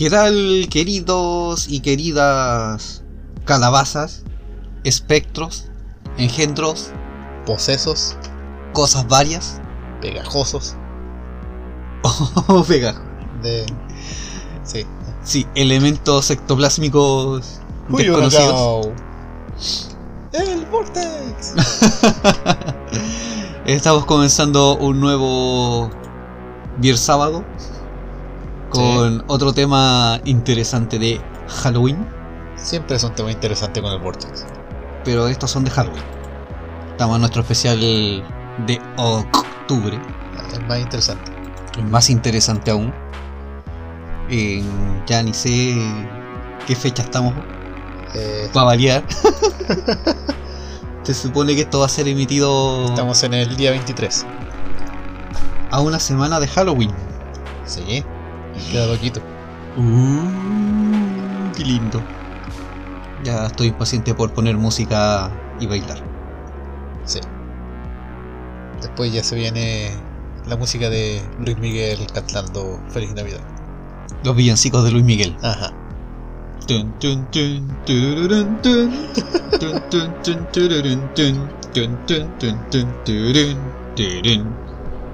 ¿Qué tal, queridos y queridas calabazas, espectros, engendros, posesos, cosas varias? pegajosos, Oh, pega. de... Sí. Sí, elementos ectoplásmicos Julio desconocidos. ¡El Vortex! Estamos comenzando un nuevo Viernes Sábado con otro tema interesante de Halloween, Siempre es un tema interesante con el Vortex. pero estos son de Halloween. Estamos en nuestro especial de octubre, Es más interesante. el más interesante aún. Eh, ya ni sé qué fecha estamos Eh, para variar. Se supone que esto va a ser emitido estamos en el día 23. a una semana de Halloween. Sí. Queda poquito. Uh, qué lindo. Ya estoy impaciente por poner música y bailar. Sí. Después ya se viene la música de Luis Miguel cantando Feliz Navidad. Los villancicos de Luis Miguel. Ajá.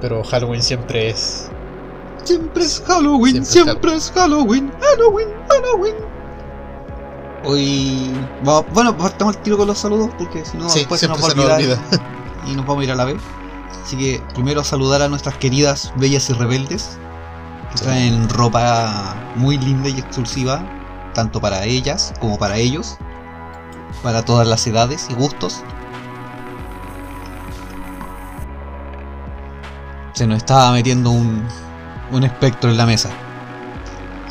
Pero Halloween siempre es. Siempre es Halloween, Siempre siempre, es Halloween, Halloween, Halloween. Hoy. Bueno, partamos el tiro con los saludos porque si no, sí, después se nos va a olvidar olvida. y nos vamos a ir a la vez. Así que primero saludar a nuestras queridas bellas y rebeldes que Sí. traen ropa muy linda y exclusiva, tanto para ellas como para ellos, para todas las edades y gustos. Se nos estaba metiendo un, un espectro en la mesa.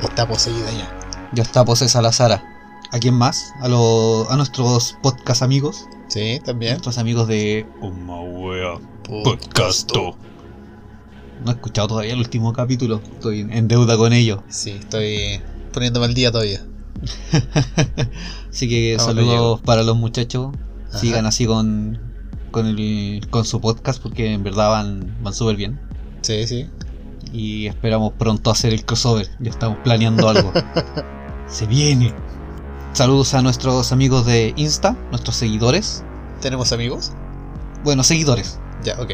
Está poseída ya. Ya está posesa la Sara. ¿A quién más? A, los a nuestros podcast amigos. Sí, también. Nuestros amigos de Uma Wea Podcasto. No he escuchado todavía el último capítulo. Estoy en- deuda con ellos. Sí, estoy poniéndome al día todavía. Así que saludos para los muchachos. Ajá. Sigan así con, con, el, con su podcast porque en verdad van, van súper bien. Sí, sí. Y esperamos pronto hacer el crossover. Ya estamos planeando algo. Se viene. Saludos a nuestros amigos de Insta, nuestros seguidores. ¿Tenemos amigos? Bueno, seguidores. Ya, ok.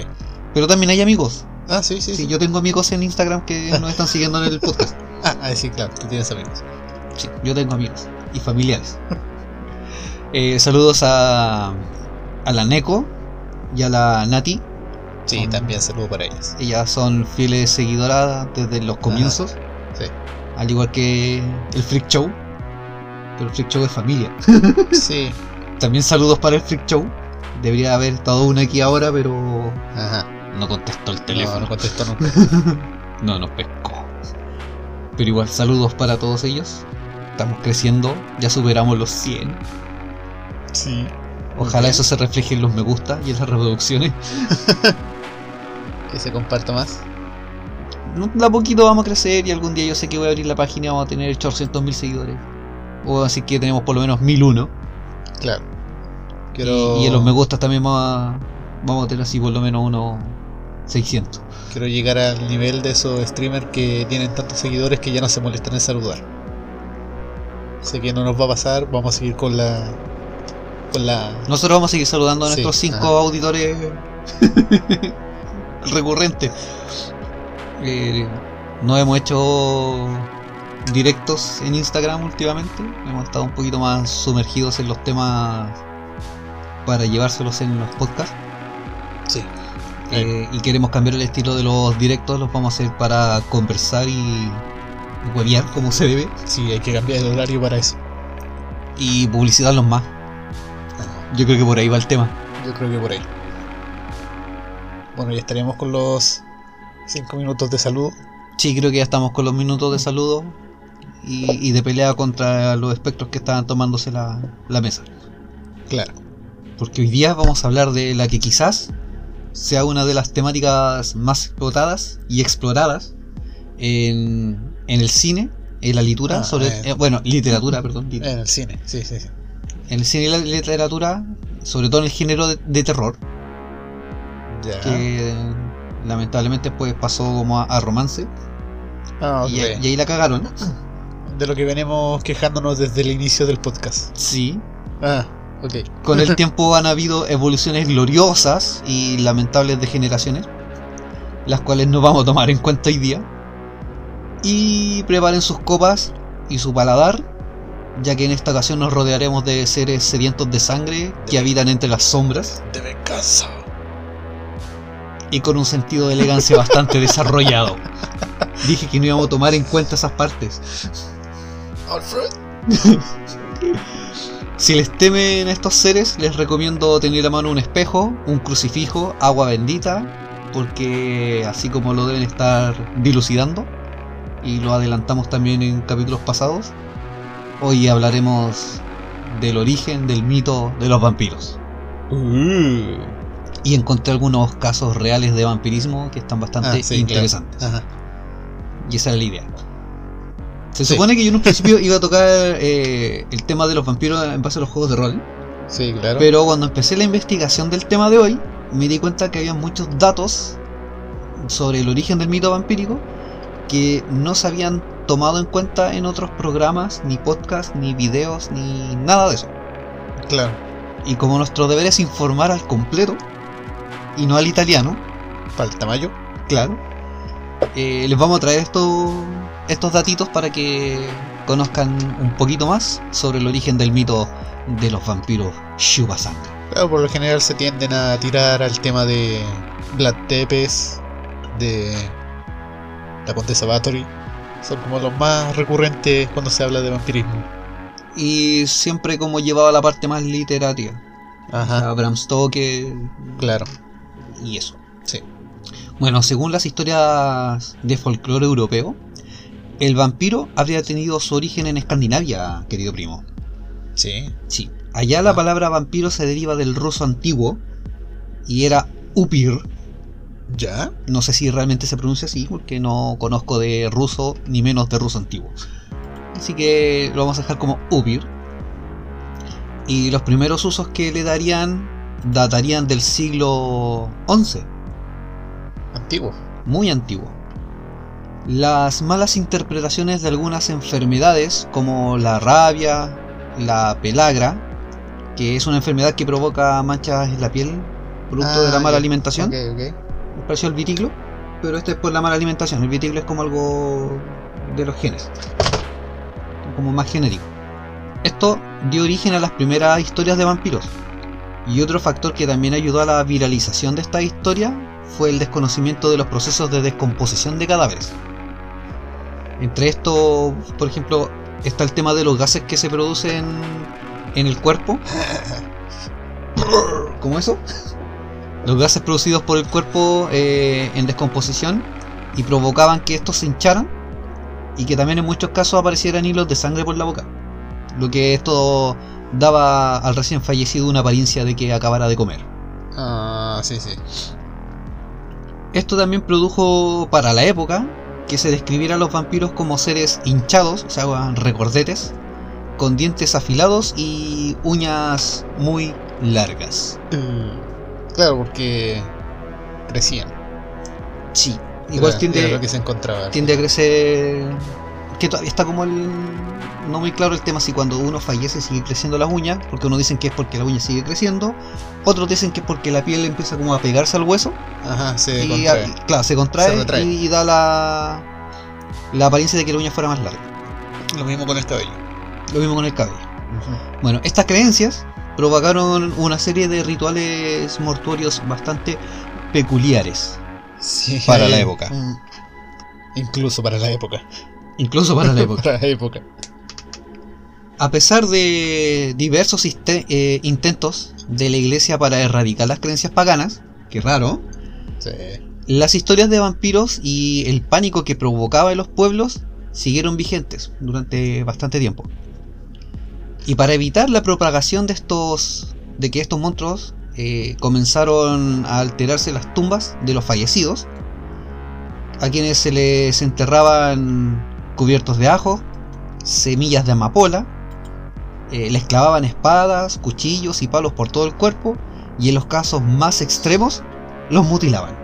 Pero también hay amigos. Ah, sí, sí, Sí, sí. yo tengo amigos en Instagram que nos están siguiendo en el podcast. Ah, ah, sí, claro, tú tienes amigos. Sí, yo tengo amigos y familiares. Eh, saludos a, a la Neko y a la Nati. Sí, Son- también saludo para ellas. Ellas son fieles seguidoras desde los comienzos. sí. Al igual que el Freak Show. Pero el Freak Show es familia. Sí, También saludos para el Freak Show. Debería haber estado una aquí ahora, pero ajá. no contestó el No, teléfono. no contesto nunca. No nos pescó. Pero igual, saludos para todos ellos. Estamos creciendo, ya superamos los 100. Sí. Ojalá eso se refleje en los me gusta y en las reproducciones. Que se comparta más. De a poquito vamos a crecer y algún día yo sé que voy a abrir la página y vamos a tener 800 mil seguidores. O así que tenemos por lo menos 1001. Claro. Y, Quiero, y en los me gustas también vamos a, vamos a tener así por lo menos unos 600. quiero llegar al nivel de esos streamers que tienen tantos seguidores que ya no se molestan en saludar. Sé que no nos va a pasar, vamos a seguir con la. con la. Nosotros vamos a seguir saludando a Sí, nuestros 5 ajá. auditores recurrentes. Eh, no hemos hecho directos en Instagram últimamente. Hemos estado un poquito más sumergidos en los temas para llevárselos en los podcasts. Sí. Eh, y queremos cambiar el estilo de los directos, los vamos a hacer para conversar y, y huevear como se debe Sí, hay que cambiar el horario para eso. y publicitarlos más. Yo creo que por ahí va el tema. Yo creo que por ahí. Bueno, ya estaríamos con los 5 minutos de saludo. Sí, creo que ya estamos con los minutos de saludo y, y de pelea contra los espectros que estaban tomándose la, la mesa. Claro. Porque hoy día vamos a hablar de la que quizás sea una de las temáticas más explotadas y exploradas en, en el cine, en la literatura, Ah, sobre, eh. eh, bueno, literatura, perdón, En el cine, sí, sí, sí. en el cine y la literatura, sobre todo en el género de, de terror, Que lamentablemente pues pasó como a, a romance Ah, ok. y, y ahí la cagaron. De lo que venimos quejándonos desde el inicio del podcast. Sí, Ah, ok. Con el tiempo han habido evoluciones gloriosas y lamentables degeneraciones, las cuales no vamos a tomar en cuenta hoy día. Y preparen sus copas y su paladar, ya que en esta ocasión nos rodearemos de seres sedientos de sangre que habitan entre las sombras De venganza. Y con un sentido de elegancia bastante desarrollado. Dije que no íbamos a tomar en cuenta esas partes. Alfred. Si les temen estos seres, les recomiendo tener a mano un espejo, un crucifijo, agua bendita, porque así como lo deben estar dilucidando, y lo adelantamos también en capítulos pasados, hoy hablaremos del origen del mito de los vampiros. Y encontré algunos casos reales de vampirismo que están bastante Ah, sí, claro. interesantes. Ajá. Y esa era la idea. Se Sí. supone que yo en un principio iba a tocar eh, el tema de los vampiros en base a los juegos de rol. Sí, claro. Pero cuando empecé la investigación del tema de hoy, me di cuenta que había muchos datos sobre el origen del mito vampírico que no se habían tomado en cuenta en otros programas, ni podcasts, ni videos, ni nada de eso. Claro. Y como nuestro deber es informar al completo, y no al italiano, Para el tamaño. claro, eh, les vamos a traer estos, estos datitos para que conozcan un poquito más sobre el origen del mito de los vampiros Shubasanga. Claro, por lo general se tienden a tirar al tema de Vlad Tepes, de la Condesa Bathory. Son como los más recurrentes cuando se habla de vampirismo. y siempre como llevaba la parte más literaria. Ajá. Bram Stoker Claro. Y eso. Sí. Bueno, según las historias de folclore europeo, el vampiro habría tenido su origen en Escandinavia, querido primo. Sí. Sí. Allá la Ah. palabra vampiro se deriva del ruso antiguo y era upir. ¿Ya? No sé si realmente se pronuncia así porque no conozco de ruso ni menos de ruso antiguo. Así que lo vamos a dejar como upir. Y los primeros usos que le darían datarían del siglo XI. Antiguo. muy antiguo. Las malas interpretaciones de algunas enfermedades como la rabia, la pelagra, que es una enfermedad que provoca manchas en la piel producto de Ah, la mala ya. alimentación, Ok, ok. me pareció el vitiglo, pero este es por la mala alimentación, el vitiglo es como algo de los genes, como más genérico. Esto dio origen a las primeras historias de vampiros. Y otro factor que también ayudó a la viralización de esta historia fue el desconocimiento de los procesos de descomposición de cadáveres. Entre esto, por ejemplo, está el tema de los gases que se producen en el cuerpo. ¿Cómo eso? Los gases producidos por el cuerpo eh, en descomposición y provocaban que estos se hincharan y que también en muchos casos aparecieran hilos de sangre por la boca. Lo que esto daba al recién fallecido una apariencia de que acabara de comer. Ah, sí, sí. Esto también produjo para la época que se describiera a los vampiros como seres hinchados, o sea, recordetes, con dientes afilados y uñas muy largas. Mm, Claro, porque crecían. Sí, igual Era- tiende, era lo que se encontraba. tiende a crecer. Que todavía está como el. No muy claro el tema si cuando uno fallece sigue creciendo las uñas, porque unos dicen que es porque la uña sigue creciendo, otros dicen que es porque la piel empieza como a pegarse al hueso Ajá, se y, contrae. a- claro, se contrae, Se y, y da la, la apariencia de que la uña fuera más larga. Lo mismo con el cabello. Lo mismo con el cabello. Bueno, estas creencias provocaron una serie de rituales mortuorios bastante peculiares, Sí, Para la época. mm, Incluso para la época. incluso para la época. para la época. A pesar de diversos eh, intentos de la iglesia para erradicar las creencias paganas, que raro, Sí. las historias de vampiros y el pánico que provocaba en los pueblos siguieron vigentes durante bastante tiempo. Y para evitar la propagación de estos de que estos monstruos eh, comenzaron a alterarse las tumbas de los fallecidos, a quienes se les enterraban cubiertos de ajo, semillas de amapola, eh, les clavaban espadas, cuchillos y palos por todo el cuerpo, y en los casos más extremos los mutilaban.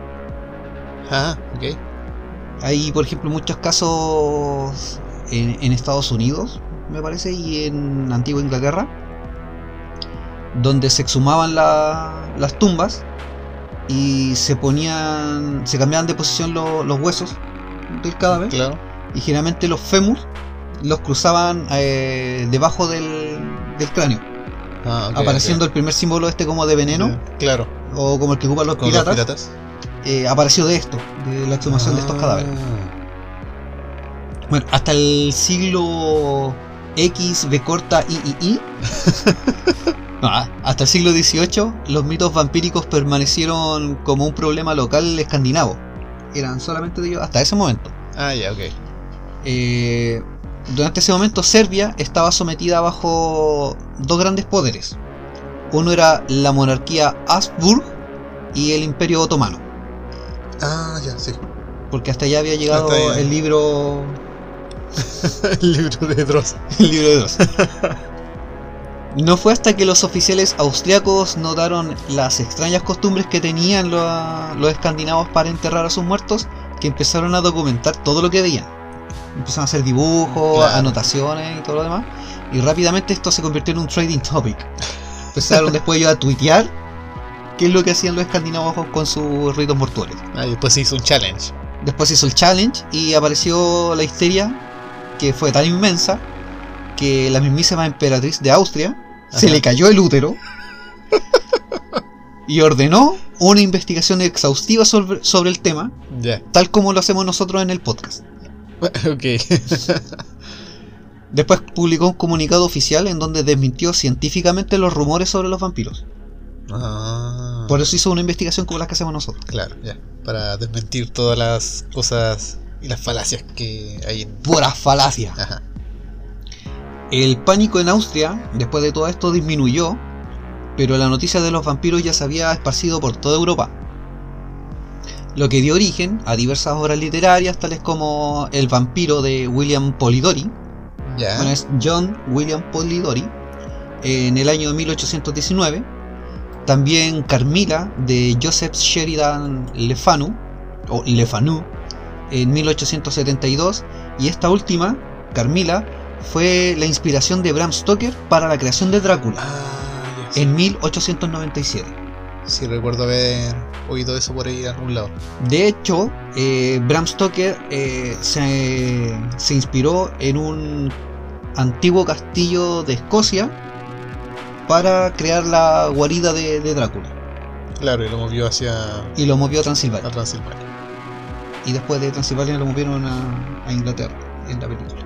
Ah, ok. Hay, por ejemplo, muchos casos en, en Estados Unidos, me parece, y en Antigua Inglaterra, donde se exhumaban la- las tumbas y se ponían, se cambiaban de posición lo- los huesos del cadáver Claro. y generalmente los fémur los cruzaban eh, debajo del, del cráneo, Ah, apareciendo el primer símbolo este como de veneno Claro. o como el que ocupan los piratas, los piratas. eh, apareció de esto, de la exhumación de estos Ah. cadáveres. Bueno, hasta el siglo X, B corta, I, I, I. No, ah, hasta el siglo XVIII, los mitos vampíricos permanecieron como un problema local escandinavo. Eran solamente de ellos hasta ese momento. Ah, ya, ok. Eh, durante ese momento, Serbia estaba sometida bajo dos grandes poderes. Uno era la monarquía Habsburg y el Imperio Otomano. Ah, ya, sí. Porque hasta allá había llegado allá. el libro el libro de Dross. El libro de Dross. No fue hasta que los oficiales austriacos notaron las extrañas costumbres que tenían los, los escandinavos para enterrar a sus muertos que empezaron a documentar todo lo que veían. Empezaron a hacer dibujos, Claro. anotaciones y todo lo demás. Y rápidamente esto se convirtió en un trading topic. Empezaron después ellos a tuitear qué es lo que hacían los escandinavos con sus ritos mortuorios. Ah, y después se hizo un challenge. Después hizo el challenge y apareció la histeria que fue tan inmensa que la mismísima emperatriz de Austria se le cayó el útero y ordenó una investigación exhaustiva sobre, sobre el tema, tal como lo hacemos nosotros en el podcast. ok. Después publicó un comunicado oficial en donde desmintió científicamente los rumores sobre los vampiros. ah. Por eso hizo una investigación como las que hacemos nosotros. Claro, ya. Para desmentir todas las cosas y las falacias que hay en. Pura falacia. Ajá. El pánico en Austria, después de todo esto, disminuyó, pero la noticia de los vampiros ya se había esparcido por toda Europa. Lo que dio origen a diversas obras literarias, tales como El vampiro de William Polidori, bueno, es John William Polidori, en el año 1819. También Carmila de Joseph Sheridan Le Fanu, o Le Fanu, en 1872. Y esta última, Carmila, fue la inspiración de Bram Stoker para la creación de Drácula Ah, en 1897. Sí, recuerdo haber oído eso por ahí en algún lado. De hecho, eh, Bram Stoker eh, se, se inspiró en un antiguo castillo de Escocia para crear la guarida de, de Drácula Claro, y lo movió hacia y lo movió a a Transilvania. Transilvania. Y después de Transilvania lo movieron a, a Inglaterra en la película.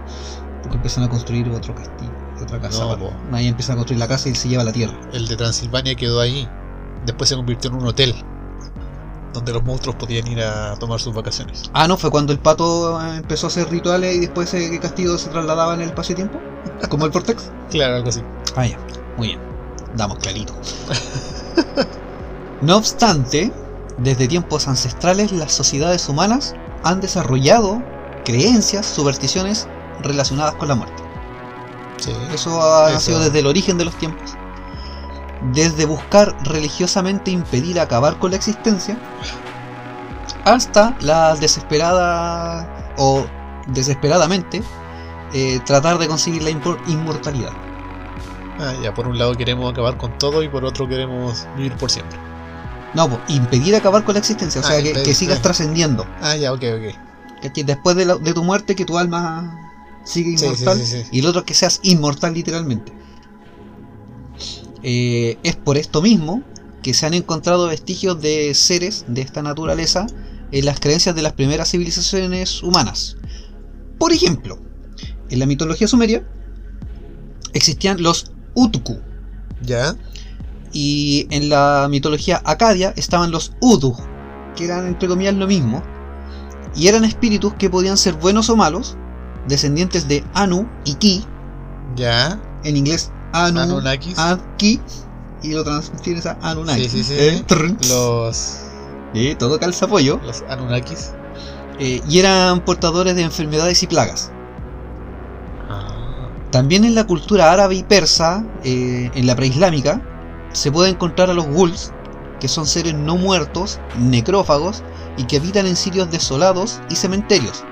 Porque empiezan a construir otro castillo, otra casa. No, para- ahí empiezan a construir la casa y se lleva la tierra. El de Transilvania quedó ahí. Después se convirtió en un hotel. Donde los monstruos podían ir a tomar sus vacaciones. Ah, no, fue cuando el pato empezó a hacer rituales y después ese castillo se trasladaba en el espacio-tiempo. Como el Vortex. Claro, algo así. Ah, ya. Muy bien. Damos clarito. no obstante, desde tiempos ancestrales las sociedades humanas han desarrollado creencias, supersticiones relacionadas con la muerte. Sí. Eso ha Eso. sido desde el origen de los tiempos. Desde buscar religiosamente impedir acabar con la existencia, hasta la desesperada o desesperadamente eh, tratar de conseguir la inmortalidad. Ah, ya, por un lado queremos acabar con todo y por otro queremos vivir por siempre. No, po, impedir acabar con la existencia, o Ah, sea, que, que sigas sí. trascendiendo. Ah, ya, ok, ok. ¿cachai? Después de, la- de tu muerte, que tu alma sigue inmortal. sí, sí, sí. Y el otro que seas inmortal literalmente. Eh, es por esto mismo que se han encontrado vestigios de seres de esta naturaleza en las creencias de las primeras civilizaciones humanas. Por ejemplo, en la mitología sumeria, existían los Utku. Ya. Y en la mitología acadia estaban los Udu, que eran entre comillas lo mismo. Y eran espíritus que podían ser buenos o malos, descendientes de Anu y Ki, Ya. en inglés Anu, Anunnakis. Ki, y lo transfieres a Anunnaki. Sí, sí, sí. Eh, Los. eh, todo calza pollo. Los Anunnakis. Eh, y eran portadores de enfermedades y plagas. Ah. También en la cultura árabe y persa, eh, en la preislámica, se puede encontrar a los ghouls, que son seres no muertos, necrófagos, y que habitan en sitios desolados y cementerios.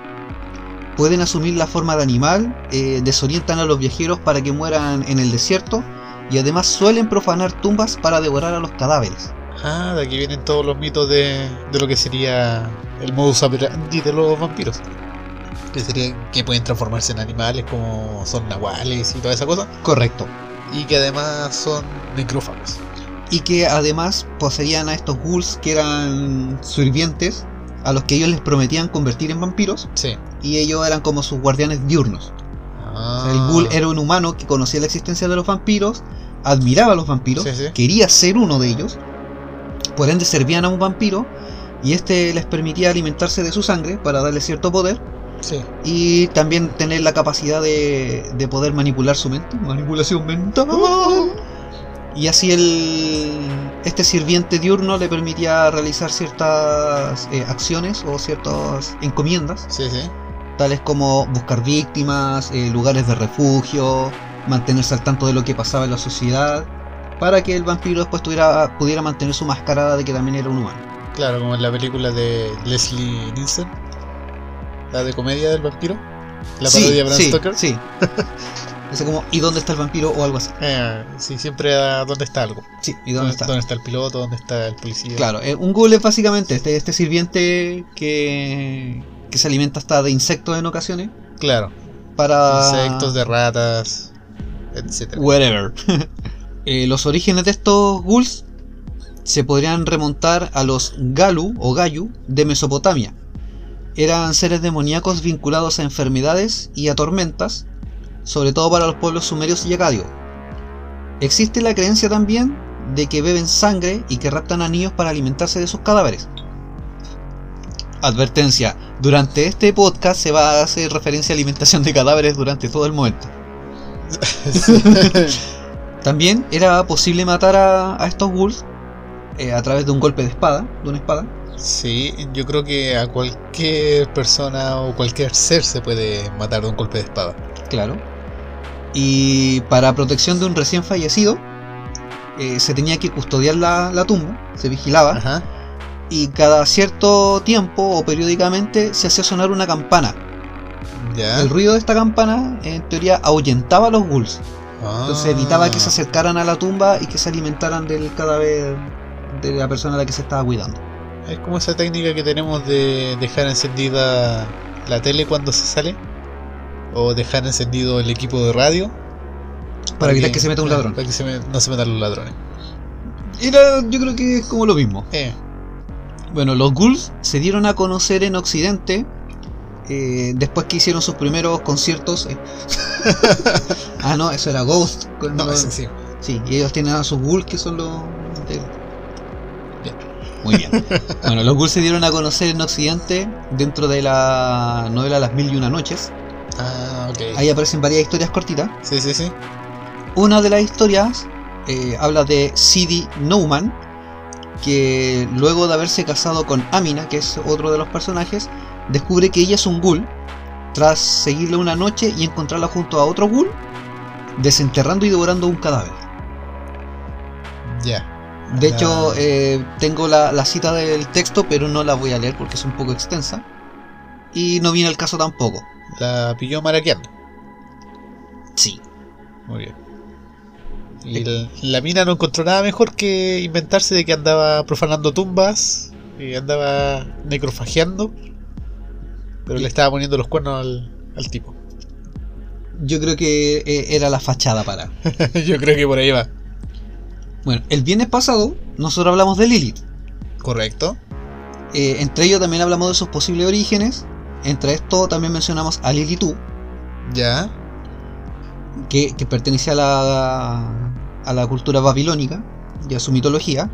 Pueden asumir la forma de animal, eh, desorientan a los viajeros para que mueran en el desierto, y además suelen profanar tumbas para devorar a los cadáveres. Ah, de aquí vienen todos los mitos de, de lo que sería el modus operandi de los vampiros. Que sería que pueden transformarse en animales como son nahuales y toda esa cosa. Correcto. Y que además son necrófagos. y que además poseían a estos ghouls que eran sirvientes a los que ellos les prometían convertir en vampiros Sí. Y ellos eran como sus guardianes diurnos. O Ah. sea, el ghoul era un humano que conocía la existencia de los vampiros, admiraba a los vampiros, Sí, sí. quería ser uno de ellos, por ende servían a un vampiro y este les permitía alimentarse de su sangre para darle cierto poder Sí. y también tener la capacidad de, de poder manipular su mente, manipulación mental. Y así el, este sirviente diurno le permitía realizar ciertas eh, acciones o ciertas encomiendas, Sí, sí. Tales como buscar víctimas, eh, lugares de refugio, mantenerse al tanto de lo que pasaba en la sociedad, para que el vampiro después tuviera, pudiera mantener su mascarada de que también era un humano. Claro, como en la película de Leslie Nielsen. La de comedia del vampiro. La sí, parodia de Bram sí, Stoker. sí. Es como, ¿y dónde está el vampiro? o algo así. Eh, sí, siempre a dónde está algo. Sí, ¿y dónde está? ¿Dónde está el piloto? ¿Dónde está el policía? Claro, eh, un ghoul es básicamente este, este sirviente que, que se alimenta hasta de insectos en ocasiones Claro. para... Insectos, de ratas, etcétera. Whatever. Eh, los orígenes de estos ghouls se podrían remontar a los Galu o Gayu de Mesopotamia. Eran seres demoníacos vinculados a enfermedades y a tormentas, sobre todo para los pueblos sumerios y acadios. Existe la creencia también de que beben sangre y que raptan a niños para alimentarse de sus cadáveres. Advertencia, durante este podcast se va a hacer referencia a alimentación de cadáveres durante todo el momento. También era posible matar a, a estos ghouls eh, a través de un golpe de espada, de una espada. Sí, yo creo que a cualquier persona o cualquier ser se puede matar de un golpe de espada. Claro. Y para protección de un recién fallecido, eh, se tenía que custodiar la, la tumba, se vigilaba, Ajá. Y cada cierto tiempo o periódicamente se hacía sonar una campana. El ruido de esta campana, en teoría, ahuyentaba a los ghouls. Entonces Ah. evitaba que se acercaran a la tumba y que se alimentaran del cadáver de la persona a la que se estaba cuidando. Es como esa técnica que tenemos de dejar encendida la tele cuando se sale. O dejar encendido el equipo de radio. Para evitar que se meta un ladrón. Para que se me- no se metan los ladrones. Era, yo creo que es como lo mismo. Eh, Bueno, los ghouls se dieron a conocer en Occidente eh, después que hicieron sus primeros conciertos. eh. ah, no, eso era Ghost. con no, los- sí. Sí, y ellos tienen a sus ghouls que son los. de- Bien. Muy bien. bueno, los ghouls se dieron a conocer en Occidente dentro de la novela Las Mil y Una Noches. Ah, ok. Ahí aparecen varias historias cortitas. Sí, sí, sí. Una de las historias eh, habla de Sidi Nouman, que luego de haberse casado con Amina, que es otro de los personajes, descubre que ella es un ghoul, tras seguirle una noche y encontrarla junto a otro ghoul, desenterrando y devorando un cadáver. Ya. De hecho, eh, tengo la, la cita del texto, pero no la voy a leer porque es un poco extensa. Y no viene el caso tampoco. La pilló maraqueando. Sí. Muy bien. Y el- la mina no encontró nada mejor que inventarse de que andaba profanando tumbas y andaba necrofagiando. Pero le estaba poniendo los cuernos al, al tipo. Yo creo que eh, era la fachada para. Yo creo que por ahí va. Bueno, el viernes pasado nosotros hablamos de Lilith. Correcto. Eh, entre ellos también hablamos de sus posibles orígenes. Entre esto también mencionamos a Lilitú. Ya. Que, que pertenecía a la, a la cultura babilónica y a su mitología,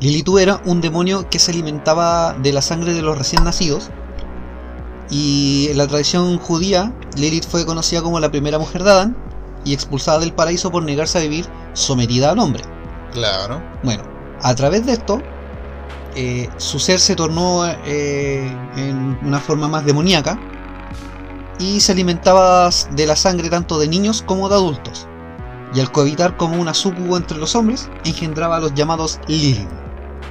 Lilith era un demonio que se alimentaba de la sangre de los recién nacidos. Y en la tradición judía, Lilith fue conocida como la primera mujer de Adán y expulsada del paraíso por negarse a vivir sometida al hombre. Claro. Bueno, a través de esto, eh, su ser se tornó eh, en una forma más demoníaca y se alimentaba de la sangre tanto de niños como de adultos. Y al cohabitar como una sucubo entre los hombres, engendraba a los llamados Lilith,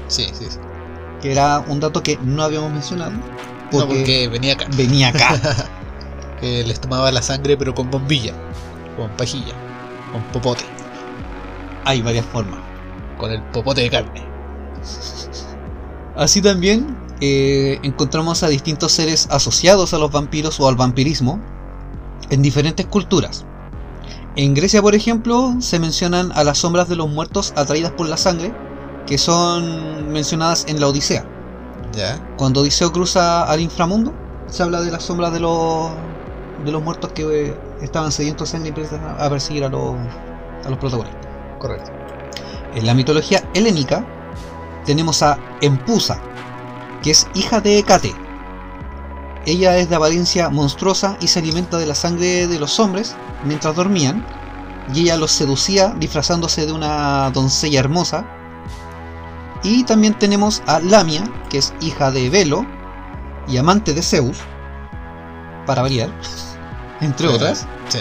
Sí, sí, sí. que era un dato que no habíamos mencionado. No, Porque, porque venía acá. venía acá. Que les tomaba la sangre, pero con bombilla, con pajilla, con popote, Hay varias formas. con el popote de carne. Así también eh, encontramos a distintos seres asociados a los vampiros o al vampirismo en diferentes culturas. En Grecia, por ejemplo, se mencionan a las sombras de los muertos atraídas por la sangre, que son mencionadas en la Odisea. Ya. Cuando Odiseo cruza al inframundo, se habla de las sombras de los, de los muertos que eh, estaban sedientos de sangre y empiezan a perseguir a los, a los protagonistas. Correcto. En la mitología helénica tenemos a Empusa, que es hija de Hecate. Ella es de apariencia monstruosa y se alimenta de la sangre de los hombres mientras dormían, y ella los seducía disfrazándose de una doncella hermosa. Y también tenemos a Lamia, que es hija de Velo y amante de Zeus, para variar, entre otras Sí.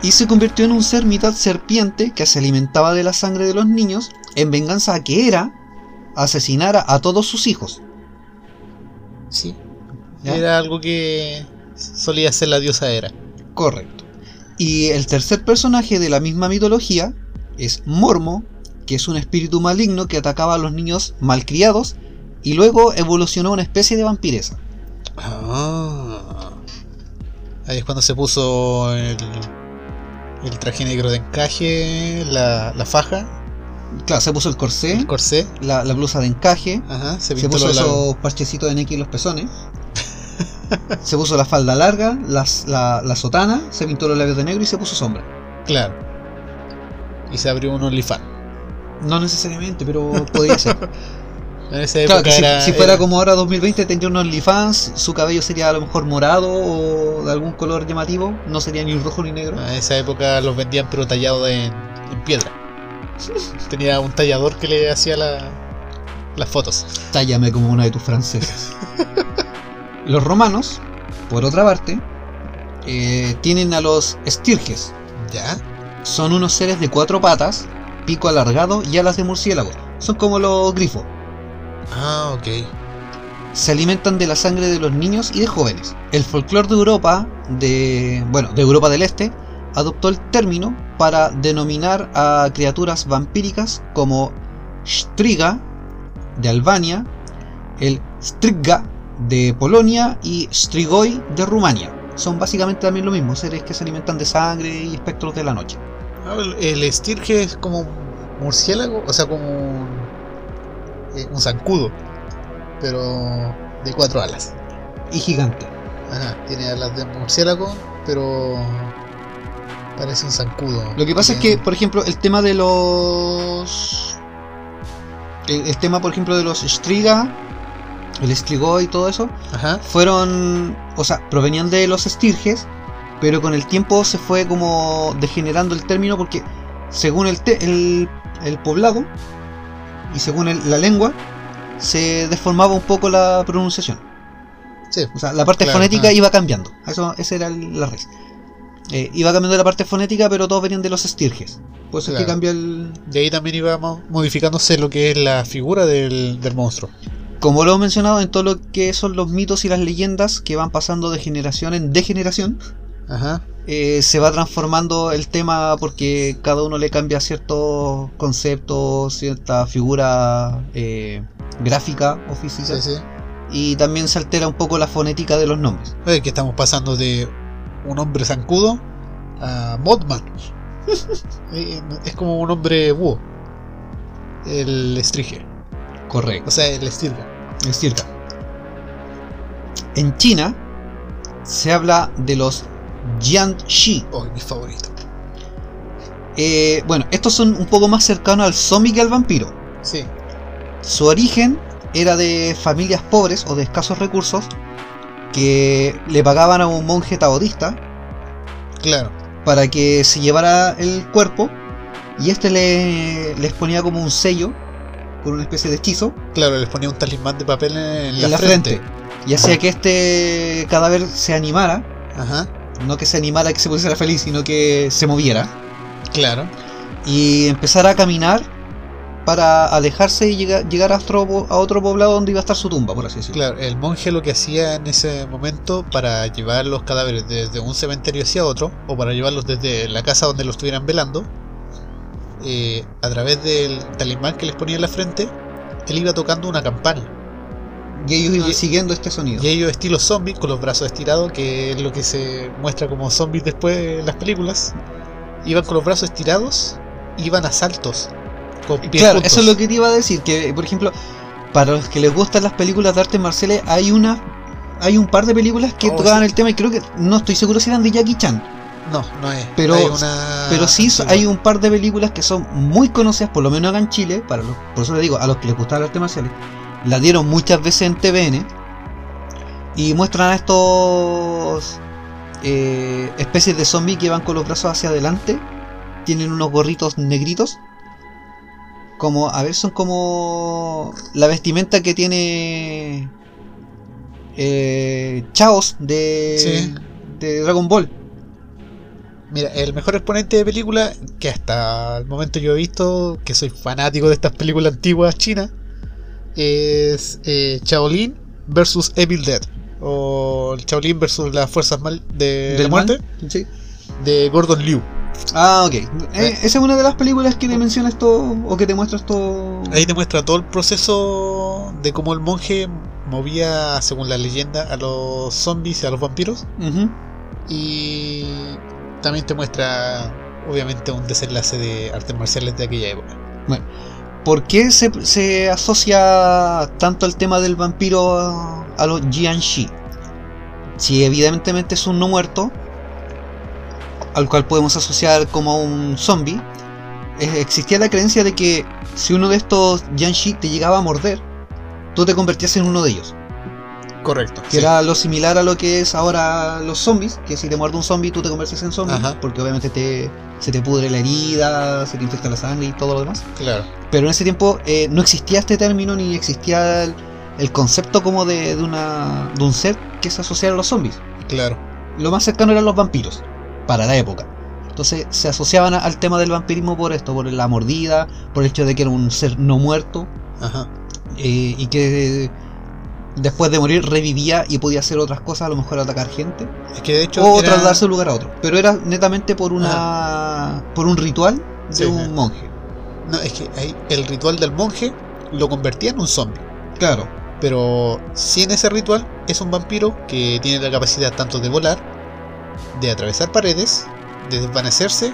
y se convirtió en un ser mitad serpiente que se alimentaba de la sangre de los niños en venganza a que era asesinara a todos sus hijos. Sí. ¿Ya? Era algo que solía ser la diosa Hera. Correcto. Y el tercer personaje de la misma mitología es Mormo, que es un espíritu maligno que atacaba a los niños malcriados y luego evolucionó a una especie de vampiresa. Ah. Ahí es cuando se puso el, el traje negro de encaje, la, la faja, Claro, se puso el corsé, el corsé. la, la blusa de encaje, Ajá, se puso los esos parchecitos de Neki en los pezones. se puso la falda larga, las- la, la sotana, se pintó los labios de negro y se puso sombra. Claro. Y se abrió un OnlyFans. No necesariamente, pero podría ser. En esa claro, época si, era. si fuera era- como ahora 2020 tendría un OnlyFans, su cabello sería a lo mejor morado o de algún color llamativo, no sería ni rojo ni negro. En esa época los vendían pero tallados en, en piedra. Tenía un tallador que le hacía la, las fotos. Tállame como una de tus francesas. Los romanos, por otra parte, eh, tienen a los estirges. ¿Ya? Son unos seres de cuatro patas, pico alargado y alas de murciélago. Son como los grifos. Ah, ok. se alimentan de la sangre de los niños y de jóvenes. El folclore de Europa, de bueno, de Europa del Este, adoptó el término para denominar a criaturas vampíricas como Striga de Albania, el Striga de Polonia y Strigoi de Rumania. Son básicamente también lo mismo, seres que se alimentan de sangre y espectros de la noche. Ah, el, el estirge es como un murciélago, o sea, como un, eh, un zancudo, pero de cuatro alas. Y gigante. Ajá, tiene alas de murciélago, pero parece un zancudo. Lo que pasa es que, por ejemplo, el tema de los. El, el tema, por ejemplo, de los Striga, el Strigoi y todo eso, Ajá, fueron. O sea, provenían de los Estirges, pero con el tiempo se fue como degenerando el término porque, según el, te- el, el poblado y según el- la lengua, se deformaba un poco la pronunciación. sí. O sea, la parte Claro, fonética ah. iba cambiando. Eso, esa era la raíz. Eh, iba cambiando la parte fonética, pero todos venían de los estirges. Por eso es que Claro. cambia el. De ahí también iba mo- modificándose lo que es la figura del, del monstruo. Como lo he mencionado en todo lo que son los mitos y las leyendas que van pasando de generación en degeneración, Ajá, eh, se va transformando el tema porque cada uno le cambia ciertos conceptos, cierta figura eh, gráfica o física. sí, sí. Y también se altera un poco la fonética de los nombres. Oye, que estamos pasando de un hombre zancudo a Modman. Eh, es como un hombre búho. El estrige. Correcto. O sea, el estirga. Es cierto. En China se habla de los Jiangxi. Oh, mi favorito. Eh, bueno, estos son un poco más cercanos al zombie que al vampiro. Sí. Su origen era de familias pobres o de escasos recursos que le pagaban a un monje taoísta Claro. para que se llevara el cuerpo y este le, les ponía como un sello con una especie de hechizo Claro, les ponía un talismán de papel en, en la frente. y hacía que este cadáver se animara, Ajá. no que se animara, que se pusiera feliz, sino que se moviera Claro. y empezara a caminar para alejarse y llega- llegar a otro, po- a otro poblado donde iba a estar su tumba, por así decirlo. Claro, el monje lo que hacía en ese momento para llevar los cadáveres desde un cementerio hacia otro, o para llevarlos desde la casa donde los estuvieran velando, eh, a través del talismán que les ponía en la frente, él iba tocando una campana. Y ellos iban siguiendo este sonido. Y ellos estilo zombies, con los brazos estirados, que es lo que se muestra como zombies después en las películas, iban con los brazos estirados, iban a saltos. Pies Claro, juntos. eso es lo que te iba a decir, que por ejemplo, para los que les gustan las películas de artes marciales, hay una hay un par de películas que Oh, tocaban sí. el tema y creo que no estoy seguro si eran de Jackie Chan, No, no es. Pero- Hay una- pero sí sí, hay un par de películas que son muy conocidas, por lo menos acá en Chile, para los, por eso les digo, a los que les gustan las artes marciales, las dieron muchas veces en TVN y muestran a estos eh, especies de zombies que van con los brazos hacia adelante, tienen unos gorritos negritos, como, a ver, son como la vestimenta que tiene eh, Chaos de, Sí. de Dragon Ball. Mira, el mejor exponente de película que hasta el momento yo he visto, que soy fanático de estas películas antiguas chinas, es eh, Shaolin versus Evil Dead. O el Shaolin versus las fuerzas mal de la muerte Sí. de Gordon Liu. Ah, ok. Eh, esa es una de las películas que te menciona esto, o que te muestra esto. Ahí te muestra todo el proceso de cómo el monje movía, según la leyenda, a los zombies y a los vampiros. Y también te muestra, obviamente, un desenlace de artes marciales de aquella época. ¿Por qué se, se asocia tanto el tema del vampiro a, a los Jiangxi? Si evidentemente es un no muerto, al cual podemos asociar como un zombie, eh, existía la creencia de que si uno de estos Jiangxi te llegaba a morder, tú te convertías en uno de ellos. Correcto. Que era lo similar a lo que es ahora los zombies, que si te muerde un zombie tú te conviertes en zombie, Ajá. porque obviamente te, se te pudre la herida, se te infecta la sangre y todo lo demás. Claro. Pero en ese tiempo eh, no existía este término ni existía el, el concepto como de, de una, de un ser que se asociara a los zombies. Claro. Lo más cercano eran los vampiros, para la época. Entonces se asociaban al tema del vampirismo por esto, por la mordida, por el hecho de que era un ser no muerto Ajá. eh, y que después de morir revivía y podía hacer otras cosas, a lo mejor atacar gente Es que de hecho. o era- trasladarse de un lugar a otro. Pero era netamente por una por un ritual de Sí, un monje. No, es que ahí el ritual del monje lo convertía en un zombie. Claro. Pero sin ese ritual es un vampiro que tiene la capacidad tanto de volar, de atravesar paredes, de desvanecerse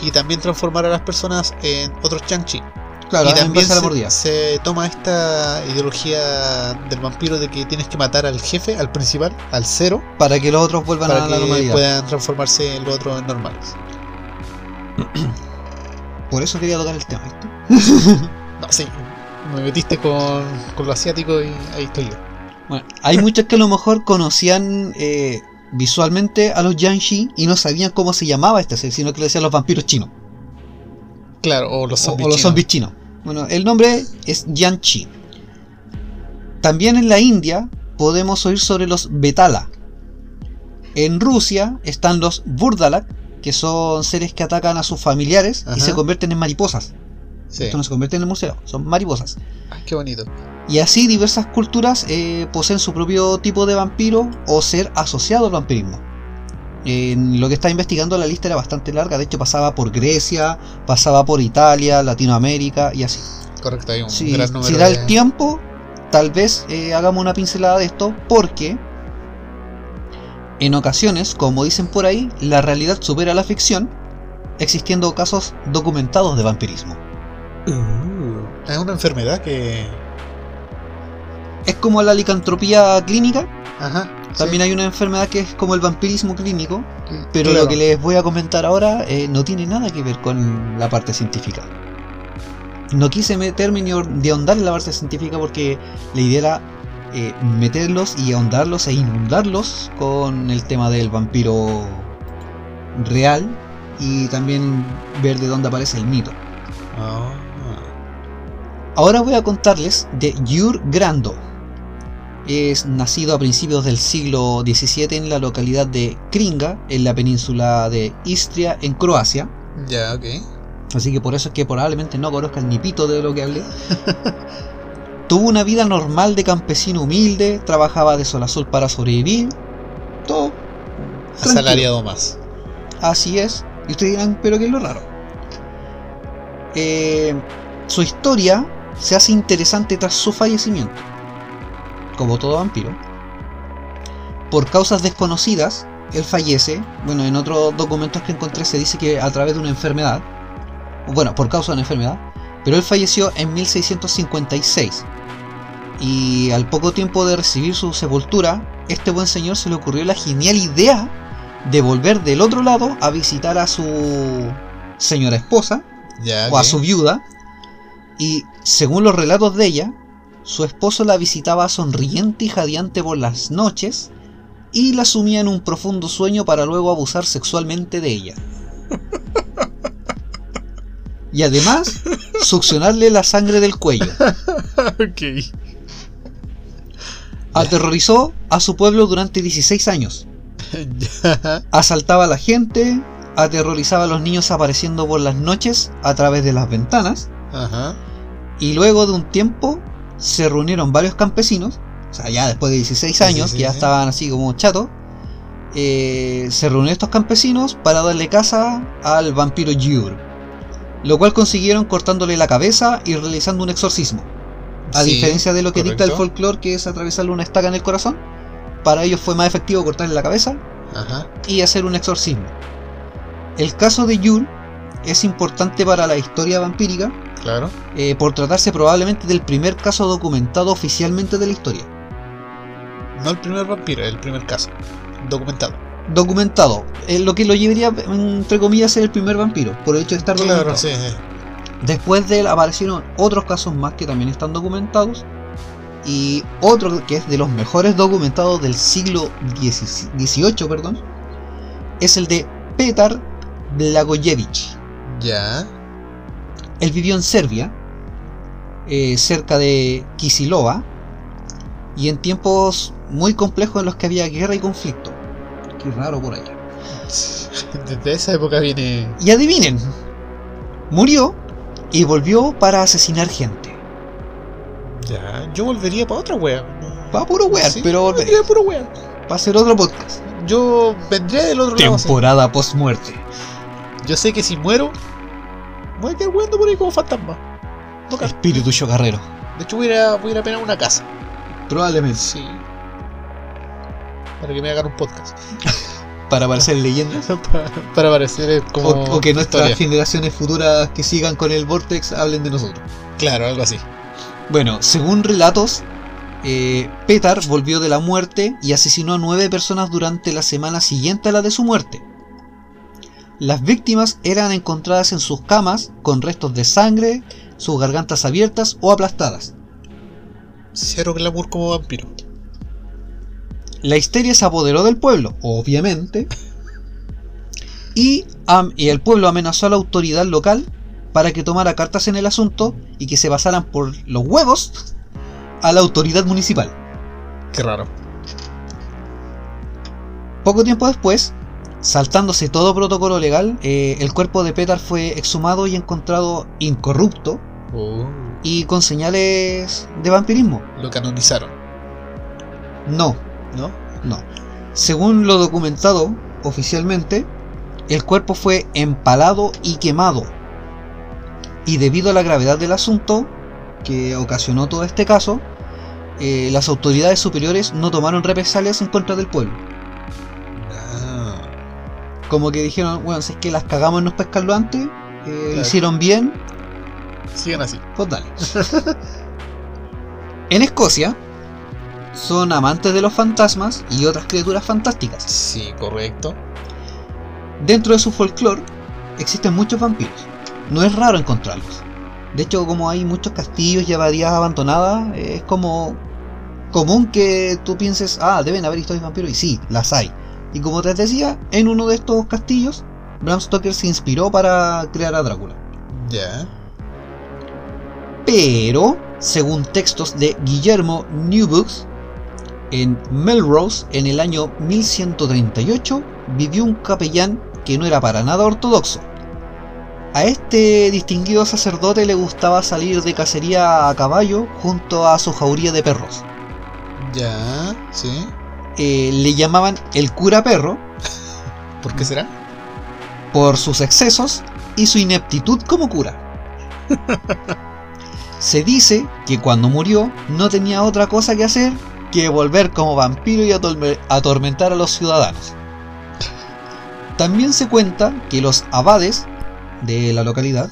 y también transformar a las personas en otros chanchi. Claro, y también se, toma esta ideología del vampiro de que tienes que matar al jefe, al principal, al cero, Para que los otros vuelvan para a la que normalidad. puedan transformarse en los otros normales. Por eso quería tocar el tema. No, sí, me metiste con, con lo asiático y ahí estoy yo. Bueno, hay muchos que a lo mejor conocían eh, visualmente a los Yanxi y no sabían cómo se llamaba este ser, sino que le decían los vampiros chinos. Claro, o los O, zombies. o los chinos. zombies chinos. Bueno, el nombre es Yanchi. También en la India podemos oír sobre los Betala. En Rusia están los Burdalak, que son seres que atacan a sus familiares y se convierten en mariposas. Sí. Esto no se convierten en murciélagos, son mariposas. Ah, qué bonito. Y así diversas culturas eh, poseen su propio tipo de vampiro o ser asociado al vampirismo. En lo que estaba investigando la lista era bastante larga, de hecho pasaba por Grecia, pasaba por Italia, Latinoamérica y así. Correcto, hay un Si, gran número si da de... el tiempo, tal vez eh, hagamos una pincelada de esto porque en ocasiones, como dicen por ahí, la realidad supera la ficción, existiendo casos documentados de vampirismo. Uh, es una enfermedad que... Es como la licantropía clínica, Ajá. También hay una enfermedad que es como el vampirismo clínico, pero Claro. lo que les voy a comentar ahora eh, no tiene nada que ver con la parte científica. No quise meterme ni de ahondar en la parte científica porque la idea era eh, meterlos y ahondarlos e inundarlos con el tema del vampiro real y también ver de dónde aparece el mito. Ah. Ahora voy a contarles de Jur Grando. Es nacido a principios del siglo XVII en la localidad de Kringa, en la península de Istria, en Croacia. Ya, ok. Así que por eso es que probablemente no conozcan ni pito de lo que hablé. Tuvo una vida normal de campesino humilde, trabajaba de sol a sol para sobrevivir. Todo. tranquilo. Asalariado más. Así es. Y ustedes dirán, pero ¿qué es lo raro? Eh, su historia se hace interesante tras su fallecimiento. Como todo vampiro. Por causas desconocidas, él fallece. Bueno, en otros documentos que encontré se dice que a través de una enfermedad. Bueno, por causa de una enfermedad. Pero él falleció en 1656. Y al poco tiempo de recibir su sepultura, este buen señor se le ocurrió la genial idea de volver del otro lado a visitar a su señora esposa Ya, o a su viuda y según los relatos de ella, su esposo la visitaba sonriente y jadeante por las noches y la sumía en un profundo sueño para luego abusar sexualmente de ella. Y además, succionarle la sangre del cuello. ok. Aterrorizó a su pueblo durante 16 años. Asaltaba a la gente, aterrorizaba a los niños apareciendo por las noches a través de las ventanas, Ajá. y luego de un tiempo se reunieron varios campesinos, o sea, ya después de 16 Sí, años, sí, que ya sí. estaban así como chatos, eh, se reunieron estos campesinos para darle caza al vampiro Jur, lo cual consiguieron cortándole la cabeza y realizando un exorcismo. A Sí, diferencia de lo que dicta el folclore, que es atravesarle una estaca en el corazón, para ellos fue más efectivo cortarle la cabeza Ajá. y hacer un exorcismo. El caso de Yul es importante para la historia vampírica Claro. eh, por tratarse probablemente del primer caso documentado oficialmente de la historia. No el primer vampiro, el primer caso. Documentado. Documentado, eh, lo que lo llevaría entre comillas a ser el primer vampiro, por el hecho de estar documentado. Claro, sí, sí. Después de él aparecieron otros casos más que también están documentados. Y otro que es de los mejores documentados del siglo XVIII, perdón, es el de Petar Blagojevich. Ya. Él vivió en Serbia, eh, cerca de Kisilova, y en tiempos muy complejos en los que había guerra y conflicto. Qué raro por allá. Desde esa época viene. Y adivinen, murió y volvió para asesinar gente. Ya. Yo volvería para otra wea. Va a puro wear, Sí, pero volvería puro wea. Va a ser otro podcast. Yo vendría del otro lado. sí. Temporada post-muerte. Yo sé que si muero, voy a quedar weando por ahí como fantasma. No. Espíritu chocarrero. De hecho, voy a voy a, ir a penar una casa. Probablemente. Sí. Para que me hagan un podcast. Para parecer leyendas. para, para parecer como. O, o que nuestras historia. generaciones futuras que sigan con el Vortex hablen de nosotros. Claro, algo así. Bueno, según relatos, eh, Petar volvió de la muerte y asesinó a nueve personas durante la semana siguiente a la de su muerte. Las víctimas eran encontradas en sus camas con restos de sangre, sus gargantas abiertas o aplastadas. Cero glamour como vampiro. La histeria se apoderó del pueblo, obviamente, y, y el pueblo amenazó a la autoridad local para que tomara cartas en el asunto y que se pasaran por los huevos a la autoridad municipal. Qué raro. Poco tiempo después, saltándose todo protocolo legal, eh, el cuerpo de Petar fue exhumado y encontrado incorrupto Oh, y con señales de vampirismo. lo canonizaron, No, ¿no? no. Según lo documentado oficialmente, el cuerpo fue empalado y quemado. Y debido a la gravedad del asunto que ocasionó todo este caso, eh, las autoridades superiores no tomaron represalias en contra del pueblo. Como que dijeron, bueno, si es que las cagamos en no pescarlo antes, eh, Claro. hicieron bien, sigan así. pues dale. en Escocia, son amantes de los fantasmas y otras criaturas fantásticas. Sí, correcto. Dentro de su folclore existen muchos vampiros. No es raro encontrarlos. De hecho, como hay muchos castillos y abadías abandonadas, es como común que tú pienses, ah, deben haber historias de vampiros. Y sí, las hay. Y como te decía, en uno de estos castillos, Bram Stoker se inspiró para crear a Drácula. Ya. Pero, según textos de Guillermo Newbooks, en Melrose, en el año 1138, vivió un capellán que no era para nada ortodoxo. A este distinguido sacerdote le gustaba salir de cacería a caballo junto a su jauría de perros. Ya, sí. Eh, le llamaban el cura perro ¿Por qué será? por sus excesos y su ineptitud como cura. Se dice que cuando murió no tenía otra cosa que hacer que volver como vampiro y atorme- atormentar a los ciudadanos. También se cuenta que los abades de la localidad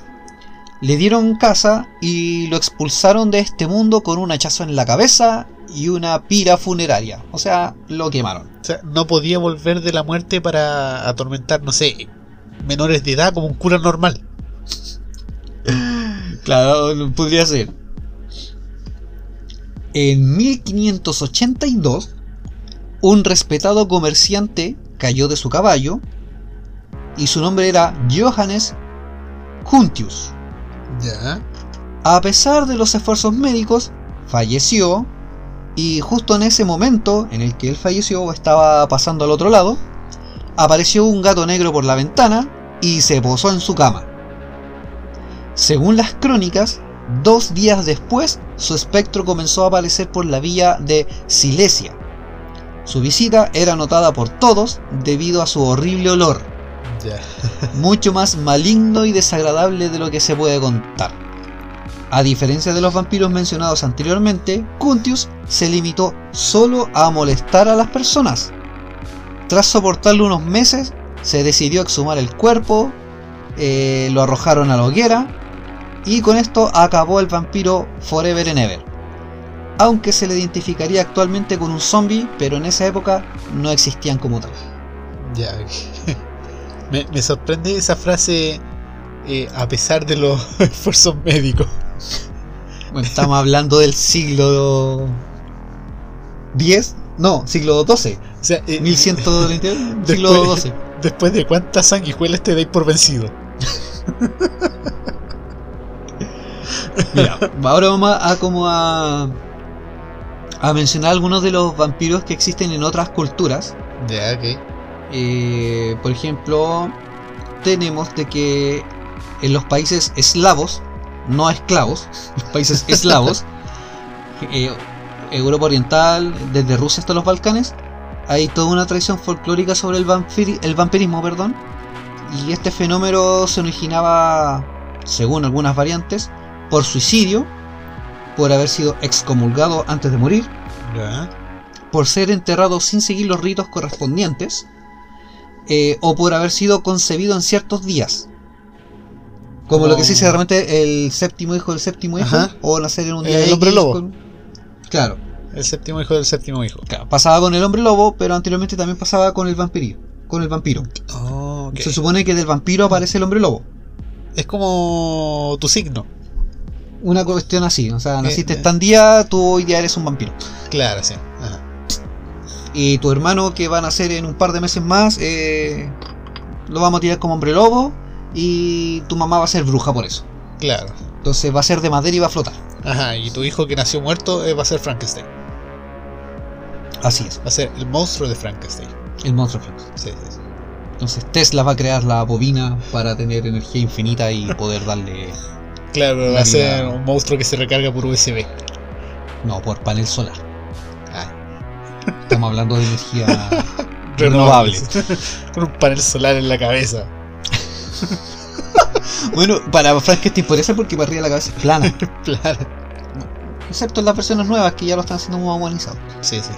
le dieron casa y lo expulsaron de este mundo con un hachazo en la cabeza y una pira funeraria. O sea, lo quemaron. O sea, no podía volver de la muerte para atormentar, no sé, menores de edad como un cura normal. Claro, podría ser. En 1582, un respetado comerciante cayó de su caballo y su nombre era Johannes Juntius. Ya. A pesar de los esfuerzos médicos, falleció y justo en ese momento en el que él falleció o estaba pasando al otro lado, apareció un gato negro por la ventana y se posó en su cama. Según las crónicas, dos días después su espectro comenzó a aparecer por la villa de Silesia. Su visita era notada por todos debido a su horrible olor, mucho más maligno y desagradable de lo que se puede contar. A diferencia de los vampiros mencionados anteriormente, Cuntius se limitó solo a molestar a las personas. Tras soportarlo unos meses, se decidió exhumar el cuerpo, eh, lo arrojaron a la hoguera y con esto acabó el vampiro Forever and Ever. Aunque se le identificaría actualmente con un zombie, pero en esa época no existían como tal. Ya. me, sorprende esa frase eh, a pesar de los esfuerzos médicos. Bueno, estamos hablando del siglo X, no, siglo XII, O sea, eh, 1130, siglo XII. después de cuántas sanguijuelas te dais por vencido. Mira, ahora vamos a, a como a a mencionar algunos de los vampiros que existen en otras culturas. Ya, ok. Eh, por ejemplo, tenemos de que en los países eslavos, no esclavos, los países eslavos, eh, Europa Oriental, desde Rusia hasta los Balcanes, hay toda una tradición folclórica sobre el, vampiri- el vampirismo, perdón, y este fenómeno se originaba, según algunas variantes, por suicidio, por haber sido excomulgado antes de morir, Ya. por ser enterrado sin seguir los ritos correspondientes eh, o por haber sido concebido en ciertos días. Como lo que se dice Como- realmente el séptimo hijo del séptimo hijo Ajá. o nacer en un día El X hombre lobo. con- Claro, El séptimo hijo del séptimo hijo. claro, pasaba con el hombre lobo, pero anteriormente también pasaba con el vampirio, con el vampiro. Oh. Se supone que del vampiro aparece el hombre lobo. Es como tu signo. Una cuestión así, o sea, naciste eh. tan día, tú hoy día eres un vampiro. Claro, sí. Ajá. Y tu hermano que va a nacer en un par de meses más, eh, lo vamos a tirar como hombre lobo. Y tu mamá va a ser bruja por eso. Claro. Entonces va a ser de madera y va a flotar. Ajá, y tu hijo que nació muerto eh, va a ser Frankenstein. Así es, Va a ser el monstruo de Frankenstein. el monstruo Frank. Sí, sí, sí. Entonces Tesla va a crear la bobina para tener energía infinita y poder darle... Claro, La va a ser un monstruo que se recarga por USB. No, por panel solar. Ah, Estamos hablando de energía renovable. Con un panel solar en la cabeza. Bueno, para Frankenstein por eso porque para arriba la cabeza es plana. Claro. Excepto en las versiones nuevas que ya lo están haciendo muy humanizado. Sí, sí.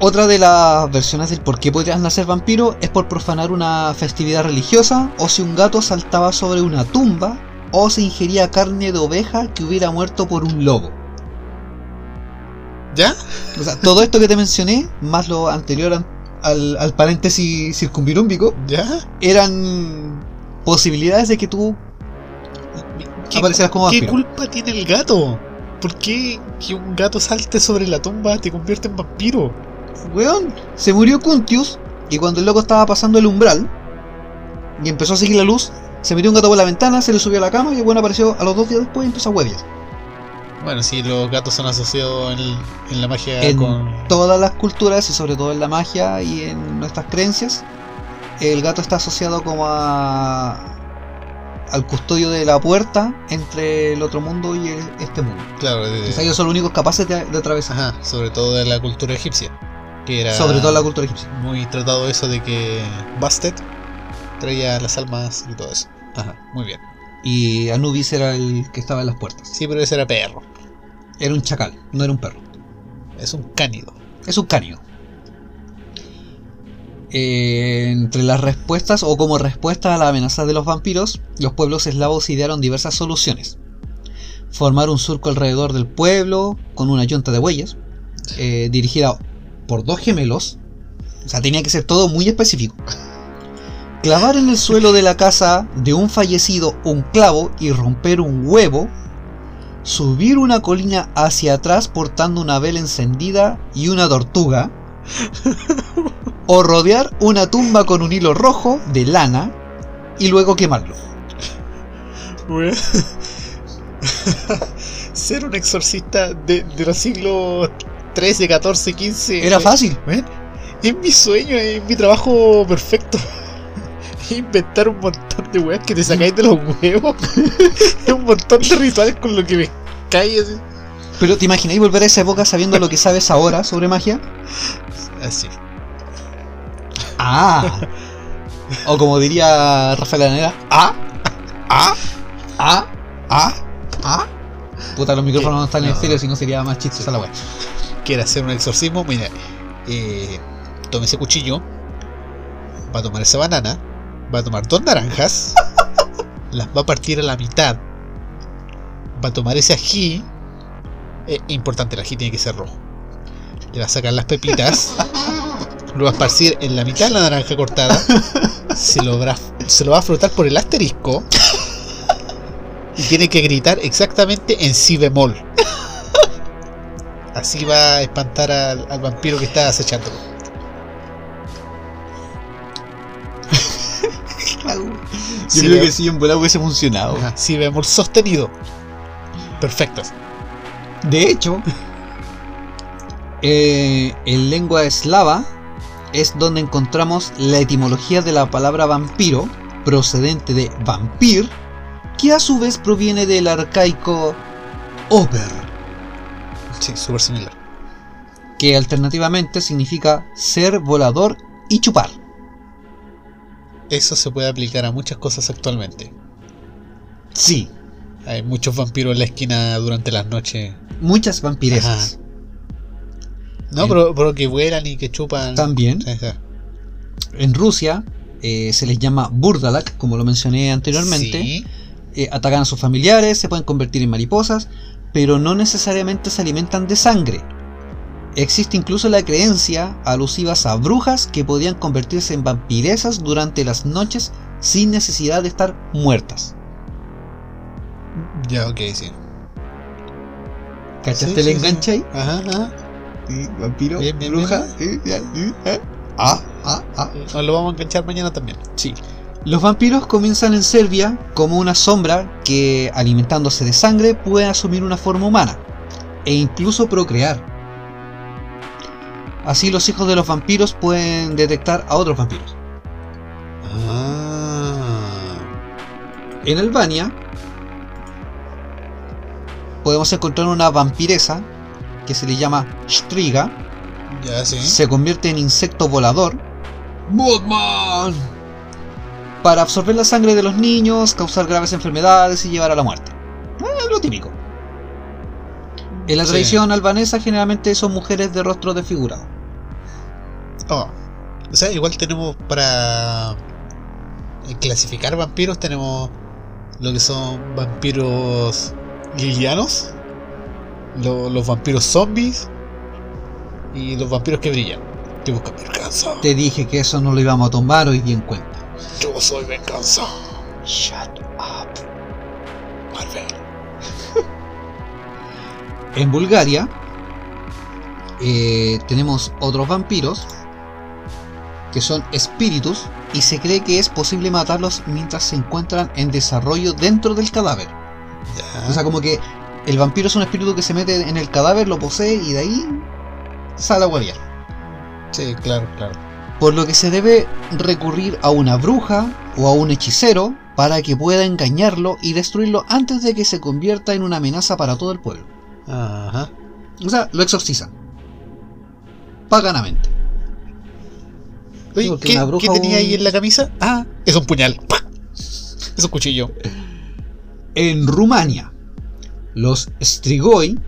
Otra de las versiones del por qué podrías nacer vampiro es por profanar una festividad religiosa o si un gato saltaba sobre una tumba o se ingería carne de oveja que hubiera muerto por un lobo. ¿Ya? O sea, todo esto que te mencioné, más lo anterior an- al, al paréntesis circunvirúmbico, ¿Ya? eran posibilidades de que tú ¿Qué, aparecieras como ¿Qué vampiro. culpa tiene el gato? ¿Por qué que un gato salte sobre la tumba te convierte en vampiro? Weón, se murió Cuntius y cuando el loco estaba pasando el umbral y empezó a seguir la luz, se metió un gato por la ventana, se le subió a la cama y el bueno apareció a los dos días después y empezó a hueviar. Bueno, si los gatos son asociados en, en la magia En con... todas las culturas y sobre todo en la magia y en nuestras creencias, el gato está asociado como a al custodio de la puerta entre el otro mundo y el- este mundo. Claro, de- sea, ellos son los únicos capaces de, de atravesar. Ajá, sobre todo de la cultura egipcia. Que era Sobre todo la cultura egipcia. muy tratado eso de que Bastet traía las almas y todo eso. Ajá. Muy bien. Y Anubis era el que estaba en las puertas. Sí, pero ese era perro. Era un chacal, no era un perro. Es un cánido. Es un cánido. Eh, entre las respuestas o como respuesta a la amenaza de los vampiros, los pueblos eslavos idearon diversas soluciones. Formar un surco alrededor del pueblo con una yunta de bueyes, eh, dirigida por dos gemelos. O sea, tenía que ser todo muy específico. Clavar en el suelo de la casa de un fallecido un clavo y romper un huevo. Subir una colina hacia atrás portando una vela encendida y una tortuga. O rodear una tumba con un hilo rojo de lana y luego quemarlo. Ser un exorcista de, de los siglos 13, 14, 15. Era fácil. Weón, Es mi sueño, es mi trabajo perfecto. Inventar un montón de weas que te sacáis de los huevos. Es un montón de rituales con lo que me así. Pero ¿te imagináis volver a esa época sabiendo lo que sabes ahora sobre magia? Así. Ah. O como diría Rafael Anera, ah, ah, ah, ah, ah. Puta, los micrófonos no están en estéreo, si no sería más chistosa la wea. Quiere hacer un exorcismo, mira. Eh, tome ese cuchillo. Va a tomar esa banana. Va a tomar dos naranjas. las va a partir a la mitad. Va a tomar ese ají. eh, importante, el ají tiene que ser rojo. Le va a sacar las pepitas. lo va a esparcir en la mitad de la naranja cortada. Se lo, va, se lo va a frotar por el asterisco. Y tiene que gritar exactamente en si bemol. Así va a espantar al, al vampiro que está acechándolo. Si creo que sí, en bola hubiese funcionado. Si bemol sostenido. Perfecto. De hecho, eh, en lengua eslava es donde encontramos la etimología de la palabra vampiro, procedente de vampir, que a su vez proviene del arcaico ober, Sí, súper similar. que alternativamente significa ser volador y chupar. Eso se puede aplicar a muchas cosas actualmente. Sí, Hay muchos vampiros en la esquina durante las noches. muchas vampiresas. No, En- pero, pero que vuelan y que chupan. También. Ajá. En Rusia eh, se les llama burdalak, como lo mencioné anteriormente. Sí. eh, atacan a sus familiares, se pueden convertir en mariposas, pero no necesariamente se alimentan de sangre. Existe incluso la creencia alusivas a brujas que podían convertirse en vampiresas durante las noches sin necesidad de estar muertas. Ya, ok, sí. ¿Cachaste Sí, el sí, enganche ahí? Ajá, ajá. Vampiro, Bien, bien, bruja. eh. Ah, ah, ah. Nos lo vamos a enganchar mañana también. Sí. Los vampiros comienzan en Serbia como una sombra que, alimentándose de sangre, puede asumir una forma humana e incluso procrear. Así los hijos de los vampiros pueden detectar a otros vampiros. Ah. En Albania podemos encontrar una vampiresa que se le llama Striga, Ya, sí. se convierte en insecto volador Mothman, para absorber la sangre de los niños, causar graves enfermedades y llevar a la muerte. Eh, lo típico. En la Sí. tradición albanesa generalmente son mujeres de rostro desfigurado. Oh. O sea, igual tenemos para clasificar vampiros, tenemos lo que son vampiros lilianos, lo- los vampiros zombies Y los vampiros que brillan. Que buscan venganza. Te dije que eso no lo íbamos a tomar hoy día en cuenta. Yo soy venganza. Shut up. Marvel. En Bulgaria eh, tenemos otros vampiros que son espíritus y se cree que es posible matarlos mientras se encuentran en desarrollo dentro del cadáver. O sea, como que el vampiro es un espíritu que se mete en el cadáver, lo posee y de ahí sale a huevear. sí, claro, claro. Por lo que se debe recurrir a una bruja o a un hechicero para que pueda engañarlo y destruirlo antes de que se convierta en una amenaza para todo el pueblo. Ajá. O sea, lo exorcizan. Paganamente. Oye, ¿qué, tenía ahí en la camisa? Ah, es un puñal. ¡Pah! Es un cuchillo. En Rumania, los Strigoi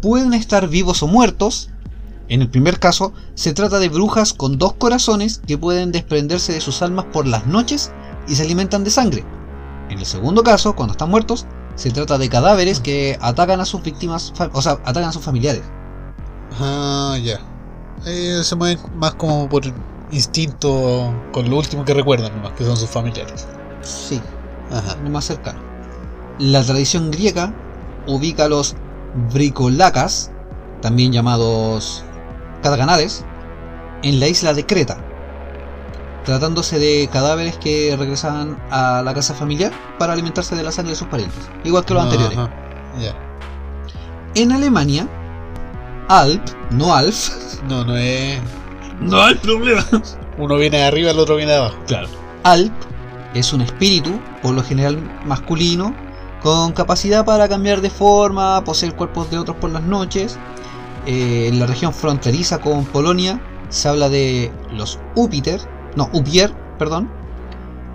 pueden estar vivos o muertos. En el primer caso, se trata de brujas con dos corazones que pueden desprenderse de sus almas por las noches y se alimentan de sangre. En el segundo caso, cuando están muertos, se trata de cadáveres que atacan a sus víctimas, o sea, atacan a sus familiares. Ah, ya. Eh, se mueven más como por instinto con lo último que recuerdan, nomás que son sus familiares. Sí, Ajá. lo más cercano. La tradición griega ubica a los bricolacas, también llamados catacanades, en la isla de Creta, tratándose de cadáveres que regresaban a la casa familiar para alimentarse de la sangre de sus parientes, igual que los anteriores. Ajá. Ya. En Alemania, Alp, no Alf, No, no es. No hay problema. Uno viene de arriba, el otro viene de abajo. Claro. Alp es un espíritu, por lo general masculino, con capacidad para cambiar de forma, poseer cuerpos de otros por las noches. Eh, en la región fronteriza con Polonia se habla de los Upiter, no, Upier, perdón.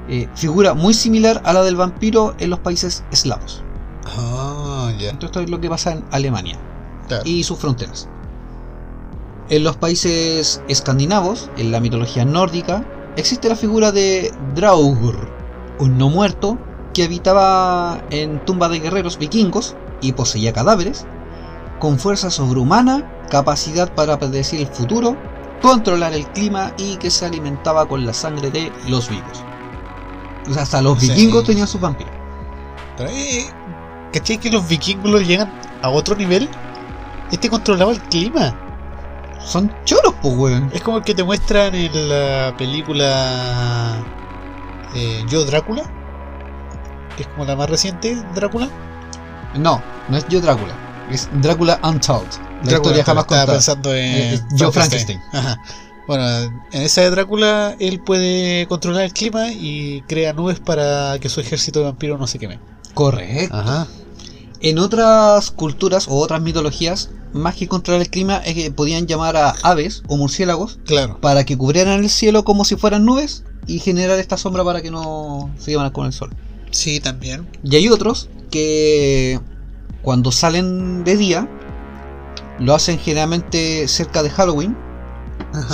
eh, figura muy similar a la del vampiro en los países eslavos. Ah, ya. Entonces esto es lo que pasa en Alemania Claro. y sus fronteras. En los países escandinavos, en la mitología nórdica, existe la figura de Draugr, un no muerto que habitaba en tumbas de guerreros vikingos y poseía cadáveres, con fuerza sobrehumana, capacidad para predecir el futuro, controlar el clima y que se alimentaba con la sangre de los vivos. O sea, hasta los Sí. vikingos tenían sus vampiros. Pero, eh, ¿Cachai que los vikingos llegan a otro nivel? Este controlaba el clima. Son choros, pues, weón. Es como el que te muestran en la película eh, Yo Drácula, que es como la más reciente, Drácula. No, no es Yo Drácula, es Drácula Untold. La Drácula, historia jamás estaba pensando en Eh, es Joe Ajá. Bueno, en esa de Drácula él puede controlar el clima y crea nubes para que su ejército de vampiros no se queme. Correcto. Ajá. En otras culturas o otras mitologías, más que controlar el clima, es que podían llamar a aves o murciélagos Claro. para que cubrieran el cielo como si fueran nubes y generar esta sombra para que no se llevan con el sol. Sí, también. Y hay otros que cuando salen de día, lo hacen generalmente cerca de Halloween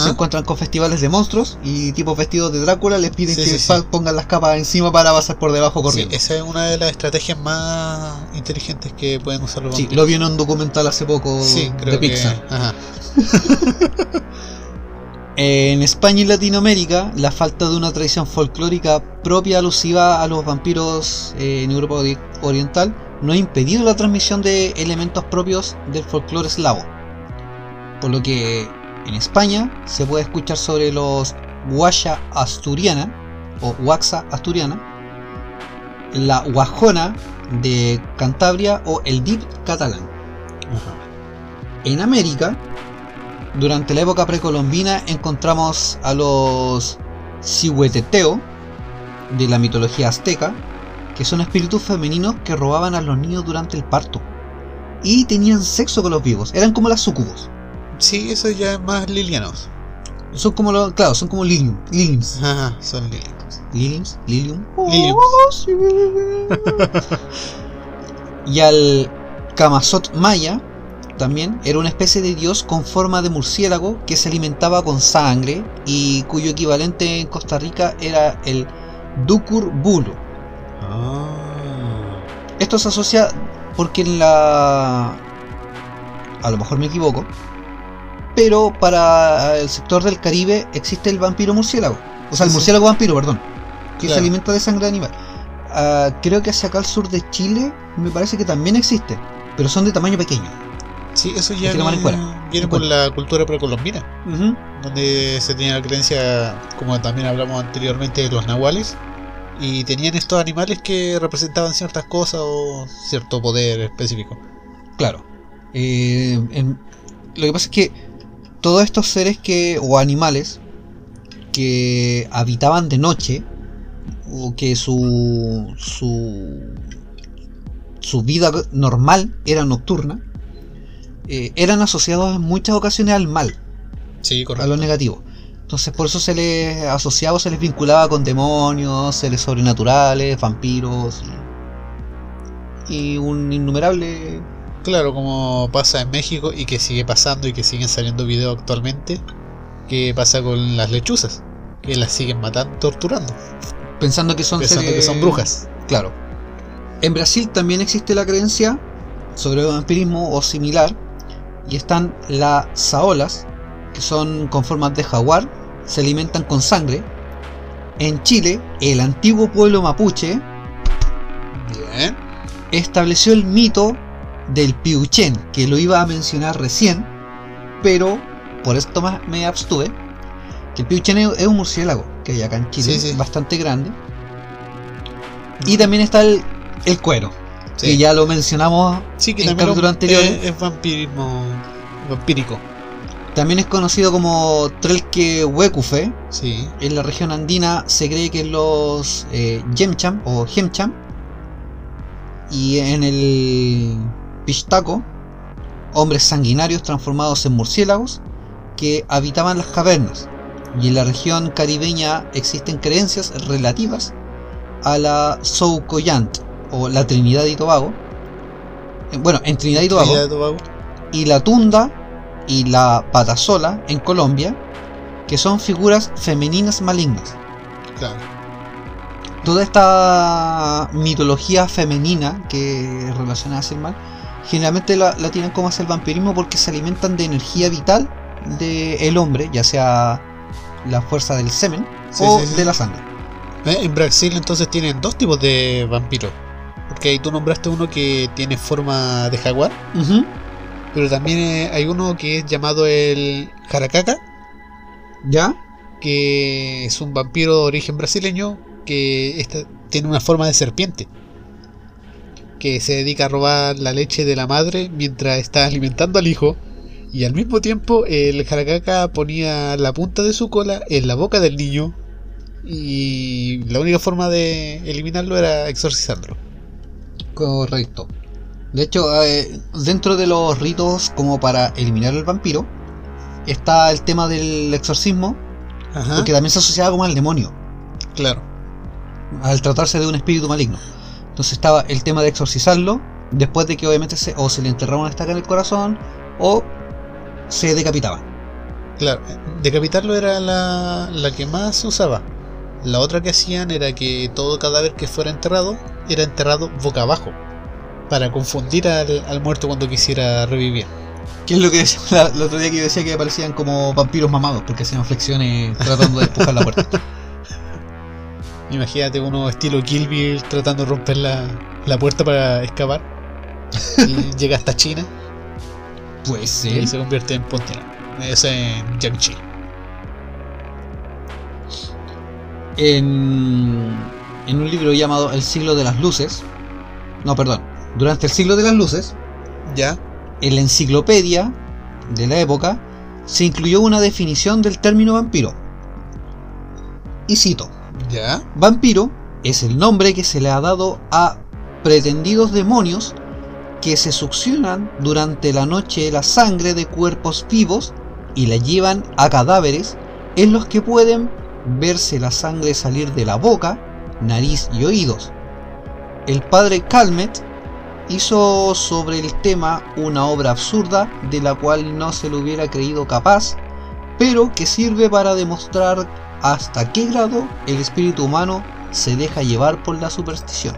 se encuentran con festivales de monstruos y tipos vestidos de Drácula les piden Sí, que sí, sí. pa- pongan las capas encima para pasar por debajo corriendo. esa es una de las estrategias más inteligentes que pueden usar los Sí, vampiros. lo vi en un documental hace poco creo de que- Pixar. Ajá. En España y Latinoamérica, la falta de una tradición folclórica propia alusiva a los vampiros eh, en Europa ori- Oriental no ha impedido la transmisión de elementos propios del folclore eslavo. Por lo que en España se puede escuchar sobre los Guaya asturiana o Huaxa asturiana, la Guajona de Cantabria o el Dip catalán. En América, durante la época precolombina encontramos a los Cihueteteo de la mitología azteca, que son espíritus femeninos que robaban a los niños durante el parto y tenían sexo con los vivos, eran como las sucubos. Sí, eso ya es más lilianos. Son como los, claro, son como lilium, liliums, Ajá, son lilianos. liliums, lilium. Liliums. Oh, sí. y al Kamazot Maya también era una especie de dios con forma de murciélago que se alimentaba con sangre y cuyo equivalente en Costa Rica era el Dukur Bulu. Ah. Esto se asocia porque en la... A lo mejor me equivoco, pero para el sector del Caribe existe el vampiro murciélago. O sea, el Sí, sí. murciélago vampiro, perdón. Que se alimenta de sangre de animal. Ah, creo que hacia acá al sur de Chile me parece que también existe, pero son de tamaño pequeño. Sí, eso ya viene, viene En por la cultura precolombina, donde se tenía la creencia, como también hablamos anteriormente, de los nahuales, y tenían estos animales que representaban ciertas cosas o cierto poder específico. Claro. Eh, en- lo que pasa es que todos estos seres que o animales que habitaban de noche o que su su su vida normal era nocturna eh, eran asociados en muchas ocasiones al mal, Sí, a correcto. lo negativo. Entonces por eso se les asociaba, se les vinculaba con demonios, seres sobrenaturales, vampiros y, y un innumerable Claro, como pasa en México y que sigue pasando y que siguen saliendo videos actualmente, que pasa con las lechuzas, que las siguen matando, torturando, pensando que son pensando seres- que son brujas. Claro. En Brasil también existe la creencia sobre el vampirismo o similar. Y están las saolas, que son con formas de jaguar, se alimentan con sangre. En Chile, el antiguo pueblo mapuche Bien. estableció el mito del piuchen, que lo iba a mencionar recién, pero por esto más me abstuve. Que el piuchen es un murciélago que hay acá en Chile, Sí, sí. bastante grande. Y también está el, el cuero, Sí. que ya lo mencionamos. Sí, que en también capítulos es- anteriores. es, es vampirismo vampírico. También es conocido como Trelque Huecufe. Sí. En la región andina se cree que los eh, Yemcham o Hemcham. Y en el Pistaco, hombres sanguinarios transformados en murciélagos que habitaban las cavernas. Y en la región caribeña existen creencias relativas a la Soucoyant o la Trinidad y Tobago. Eh, Bueno, en Trinidad y Tobago Trinidad y Tobago. y la tunda y la patasola en Colombia, que son figuras femeninas malignas. Claro. Toda esta mitología femenina que relaciona hacia el mal, generalmente la, la tienen como hacia el vampirismo porque se alimentan de energía vital del hombre, ya sea la fuerza del semen Sí, o sí, sí. de la sangre. Eh, En Brasil entonces tienen dos tipos de vampiros. Porque ahí tú nombraste uno que tiene forma de jaguar, pero también eh, hay uno que es llamado el jaracaca, ¿Ya? que es un vampiro de origen brasileño que tiene una forma de serpiente. Que se dedica a robar la leche de la madre mientras está alimentando al hijo. Y al mismo tiempo el jaracaca ponía la punta de su cola en la boca del niño. Y la única forma de eliminarlo era exorcizándolo. Correcto. De hecho, eh, dentro de los ritos como para eliminar el vampiro, está el tema del exorcismo, Ajá. porque también se asociaba como al demonio. Claro. al tratarse de un espíritu maligno. Entonces estaba el tema de exorcizarlo, después de que obviamente se, o se le enterraba una estaca en el corazón, o se decapitaba. Claro, decapitarlo era la, la que más se usaba. La otra que hacían era que todo cadáver que fuera enterrado era enterrado boca abajo. Para confundir al, al muerto cuando quisiera revivir. ¿Qué es lo que decía la- el otro día que yo decía que parecían como vampiros mamados, porque hacían flexiones tratando de empujar la puerta? Imagínate uno estilo Kill Bill tratando de romper la, la puerta para escapar. Y llega hasta China Pues sí. se convierte en Pontiac. Eso en Jiangxi. En, en un libro llamado El siglo de las luces, no, perdón, durante el siglo de las luces, ¿Ya? en la enciclopedia de la época se incluyó una definición del término vampiro. Y cito. Vampiro es el nombre que se le ha dado a pretendidos demonios que se succionan durante la noche la sangre de cuerpos vivos y la llevan a cadáveres en los que pueden verse la sangre salir de la boca, nariz y oídos. El padre Calmet hizo sobre el tema una obra absurda de la cual no se lo hubiera creído capaz, pero que sirve para demostrar hasta qué grado el espíritu humano se deja llevar por la superstición.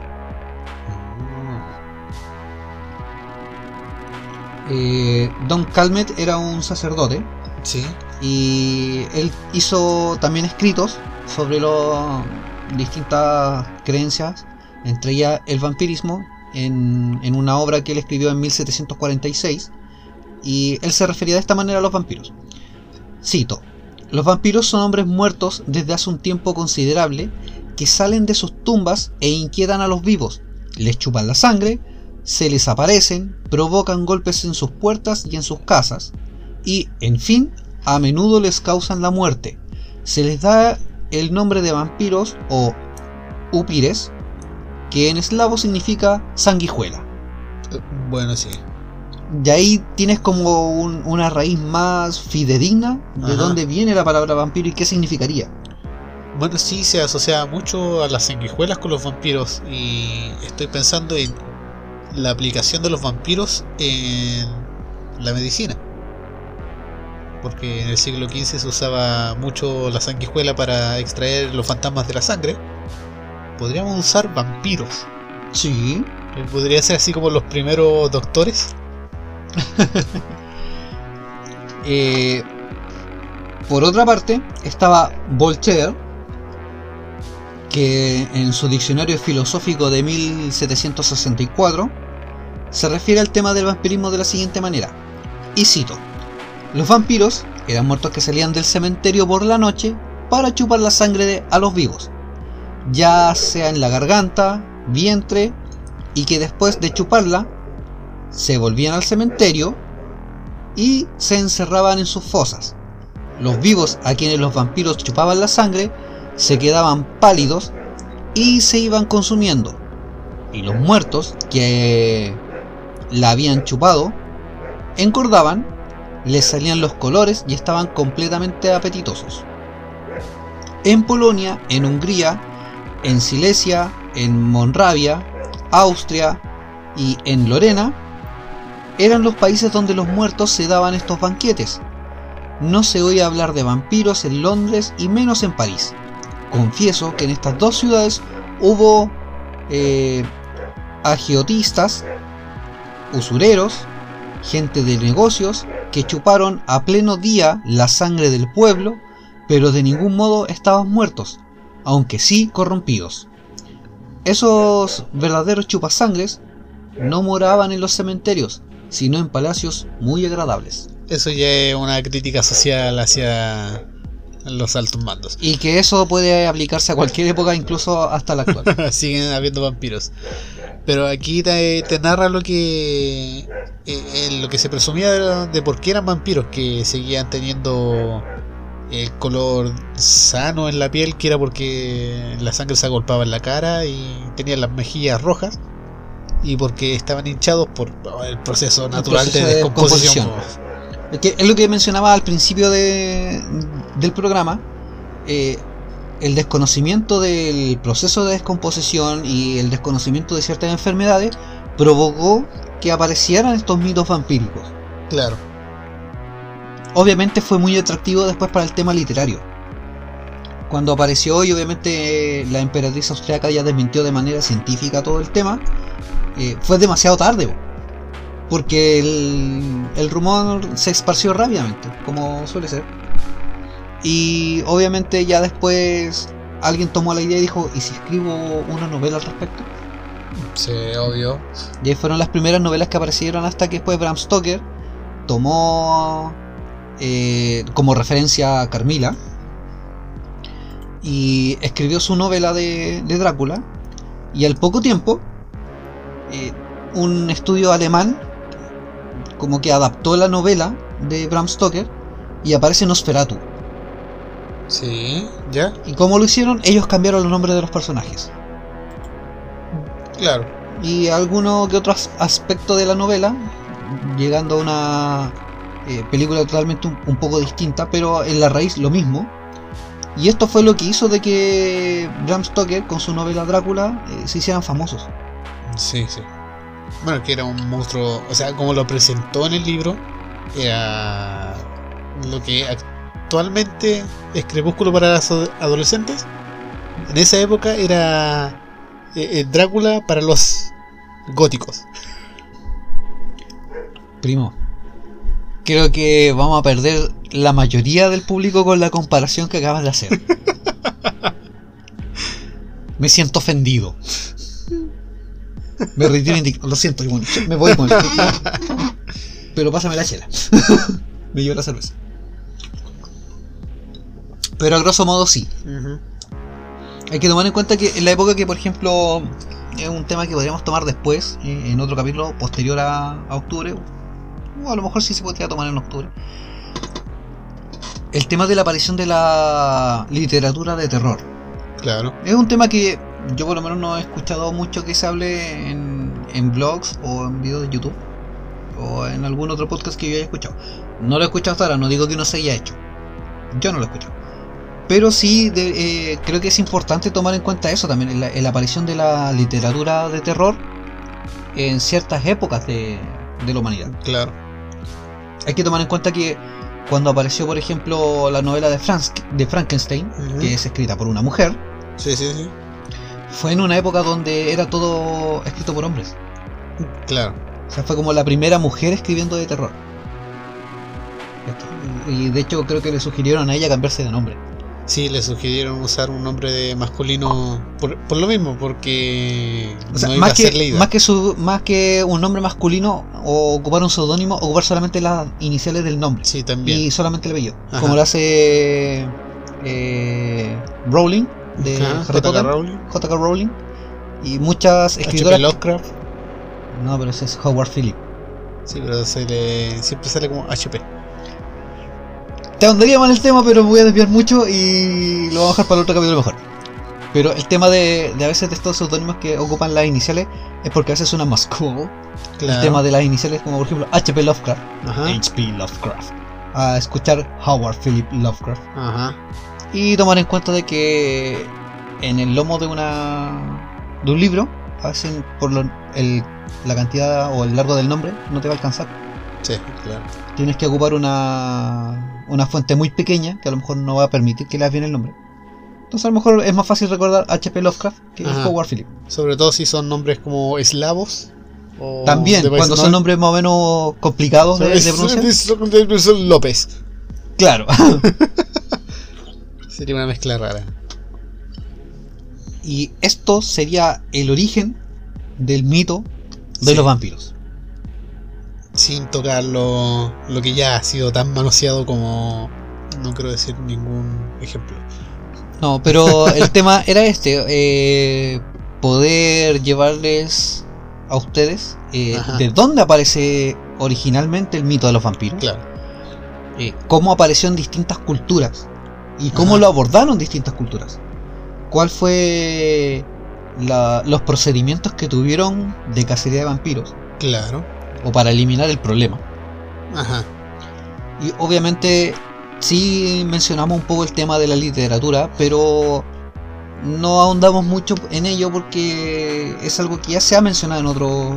Eh, Don Calmet era un sacerdote Sí. Y él hizo también escritos sobre las distintas creencias, entre ellas el vampirismo, en, en una obra que él escribió en 1746. Y él se refería de esta manera a los vampiros. Cito, los vampiros son hombres muertos desde hace un tiempo considerable que salen de sus tumbas e inquietan a los vivos, les chupan la sangre, se les aparecen, provocan golpes en sus puertas y en sus casas, y, en fin, a menudo les causan la muerte. Se les da el nombre de vampiros o upires, que en eslavo significa sanguijuela. Bueno, sí. Y ahí tienes como un- una raíz más fidedigna de Ajá. dónde viene la palabra vampiro y qué significaría. Bueno, sí, se asocia mucho a las sanguijuelas con los vampiros. Y estoy pensando en la aplicación de los vampiros en la medicina. Porque en el siglo XV se usaba mucho la sanguijuela para extraer los fantasmas de la sangre. Podríamos usar vampiros. Sí. Eh, Podría ser así como los primeros doctores. Eh, por otra parte, estaba Voltaire, que en su diccionario filosófico de 1764 se refiere al tema del vampirismo de la siguiente manera. Y cito, los vampiros eran muertos que salían del cementerio por la noche para chupar la sangre de- a los vivos, ya sea en la garganta, vientre, y que después de chuparla se volvían al cementerio y se encerraban en sus fosas. Los vivos a quienes los vampiros chupaban la sangre se quedaban pálidos y se iban consumiendo. Y los muertos que la habían chupado engordaban, les salían los colores y estaban completamente apetitosos. En Polonia, en Hungría, en Silesia, en Monravia, Austria y en Lorena eran los países donde los muertos se daban estos banquetes. No se oía hablar de vampiros en Londres y menos en París. Confieso que en estas dos ciudades hubo eh, agiotistas, usureros, gente de negocios que chuparon a pleno día la sangre del pueblo, pero de ningún modo estaban muertos, aunque sí corrompidos. Esos verdaderos chupasangres no moraban en los cementerios, sino en palacios muy agradables. Eso ya es una crítica social hacia los altos mandos. Y que eso puede aplicarse a cualquier época, incluso hasta la actual. Siguen habiendo vampiros. Pero aquí te, te narra lo que eh, eh, lo que se presumía de, de por qué eran vampiros, que seguían teniendo el color sano en la piel, que era porque la sangre se agolpaba en la cara y tenían las mejillas rojas, y porque estaban hinchados por el proceso natural proceso de de descomposición. Que es lo que mencionaba al principio de- del programa. eh, el desconocimiento del proceso de descomposición y el desconocimiento de ciertas enfermedades provocó que aparecieran estos mitos vampíricos. Claro. Obviamente fue muy atractivo después para el tema literario. Cuando apareció y obviamente la emperatriz austriaca ya desmintió de manera científica todo el tema, eh, fue demasiado tarde. po. Porque el, el rumor se esparció rápidamente, como suele ser. Y obviamente ya después alguien tomó la idea y dijo, ¿y si escribo una novela al respecto? Sí, obvio. Y ahí fueron las primeras novelas que aparecieron hasta que después Bram Stoker tomó eh, como referencia a Carmila y escribió su novela de, de Drácula. Y al poco tiempo, eh, un estudio alemán como que adaptó la novela de Bram Stoker y aparece Nosferatu. Sí, ya. ¿Y cómo lo hicieron? Ellos cambiaron los nombres de los personajes. Claro. y alguno que otro as- aspecto de la novela, llegando a una eh, película totalmente un, un poco distinta, pero en la raíz lo mismo. Y esto fue lo que hizo de que Bram Stoker con su novela Drácula eh, se hicieran famosos. Sí, sí. Bueno, que era un monstruo, o sea, como lo presentó en el libro, era lo que actualmente es Crepúsculo para los ado- adolescentes. En esa época era eh, eh, Drácula para los góticos. Primo, Creo que vamos a perder la mayoría del público con la comparación que acabas de hacer. Me siento ofendido. Me retiro indignado. Lo siento, bueno, me voy con Pero pásame la chela. me llevo la cerveza. Pero a grosso modo sí. Hay que tomar en cuenta que en la época que, por ejemplo, es un tema que podríamos tomar después, eh, en otro capítulo posterior a, a octubre, o a lo mejor sí se podría tomar en octubre. El tema de la aparición de la literatura de terror. Claro. Es un tema que yo por lo menos no he escuchado mucho que se hable en, en blogs o en videos de YouTube o en algún otro podcast que yo haya escuchado. No lo he escuchado hasta ahora, no digo que no se haya hecho. Yo no lo he escuchado. Pero sí de- eh, creo que es importante tomar en cuenta eso también, la, la aparición de la literatura de terror en ciertas épocas de, de la humanidad. Claro. Hay que tomar en cuenta que cuando apareció, por ejemplo, la novela de, Franz, de Frankenstein, que es escrita por una mujer, Sí, sí, sí. fue en una época donde era todo escrito por hombres. Claro. O sea, fue como la primera mujer escribiendo de terror. Y de hecho creo que le sugirieron a ella cambiarse de nombre. Sí, le sugirieron usar un nombre de masculino por, por lo mismo, porque O sea, no iba más, a ser que, leída. más, que su, más que un nombre masculino o ocupar un seudónimo, ocupar solamente las iniciales del nombre. Sí, también. Y solamente el apellido. Como lo hace eh, Rowling de J.K. Rowling. J.K. Rowling. Y muchas escritoras. Lovecraft. No, pero ese es Howard Phillips. Sí, pero se le, siempre sale como HP. Te ahondaría mal el tema, pero me voy a desviar mucho y lo vamos a dejar para el otro capítulo mejor. Pero el tema de, de a veces de estos seudónimos que ocupan las iniciales es porque a veces suena más cool. Claro. El tema de las iniciales, como por ejemplo HP Lovecraft. HP Lovecraft, a escuchar Howard Philip Lovecraft. Ajá. Y tomar en cuenta de que en el lomo de una de un libro, a veces por lo- el- la cantidad o el largo del nombre no te va a alcanzar. Sí, claro. Tienes que ocupar una, una fuente muy pequeña que a lo mejor no va a permitir que leas bien el nombre. Entonces a lo mejor es más fácil recordar HP Lovecraft que Ajá. Howard Phillips. Sobre todo si son nombres como eslavos. O También, cuando son nombres más o menos complicados de, de pronunciar. López. Claro. Sería una mezcla rara. y esto sería el origen del mito de Sí. los vampiros. Sin tocar lo, lo que ya ha sido tan manoseado como. No quiero decir ningún ejemplo. No, pero el tema era este, eh, poder llevarles a ustedes eh, de dónde aparece originalmente el mito de los vampiros, Claro. eh, cómo apareció en distintas culturas y cómo Ajá. lo abordaron distintas culturas, cuál fue la- los procedimientos que tuvieron de cacería de vampiros Claro. O para eliminar el problema. Ajá. Y obviamente sí mencionamos un poco el tema de la literatura, pero no ahondamos mucho en ello porque es algo que ya se ha mencionado en otros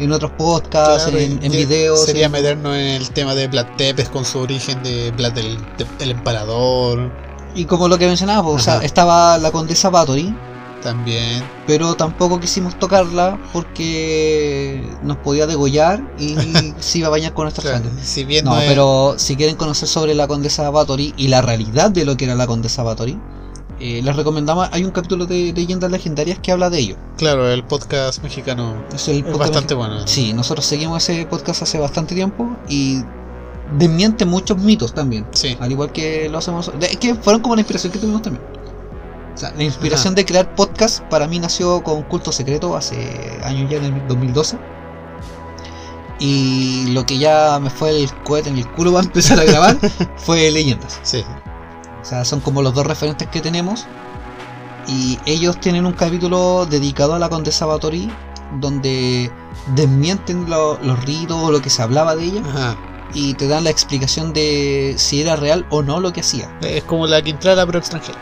en otros podcasts, Claro, en, en videos. Sería en- meternos en el tema de Vlad Tepes con su origen de Vlad de- el empalador. y como lo que mencionaba, pues, o sea, estaba la condesa Bathory, También. pero tampoco quisimos tocarla porque nos podía degollar y se iba a bañar con nuestra Claro, sangre. si bien No, no, es- pero si quieren conocer sobre la condesa Bathory y la realidad de lo que era la condesa Bathory, eh, les recomendamos, hay un capítulo de leyendas legendarias que habla de ello. Claro, el podcast mexicano Es, el es podcast- bastante bueno. Sí, nosotros seguimos ese podcast hace bastante tiempo y desmiente muchos mitos también. Sí. Al igual que lo hacemos. Es que fueron como la inspiración que tuvimos también. O sea, la inspiración de crear podcast para mí nació con Culto Secreto hace años ya, en el 2012. Y lo que ya me fue el cohete en el culo para empezar a grabar fue Leyendas. Sí. O sea, son como los dos referentes que tenemos. Y ellos tienen un capítulo dedicado a la Condesa Bathory, donde desmienten lo- los ritos o lo que se hablaba de ella Ajá. y te dan la explicación de si era real o no lo que hacía. Es como la Quintrala pero extranjera.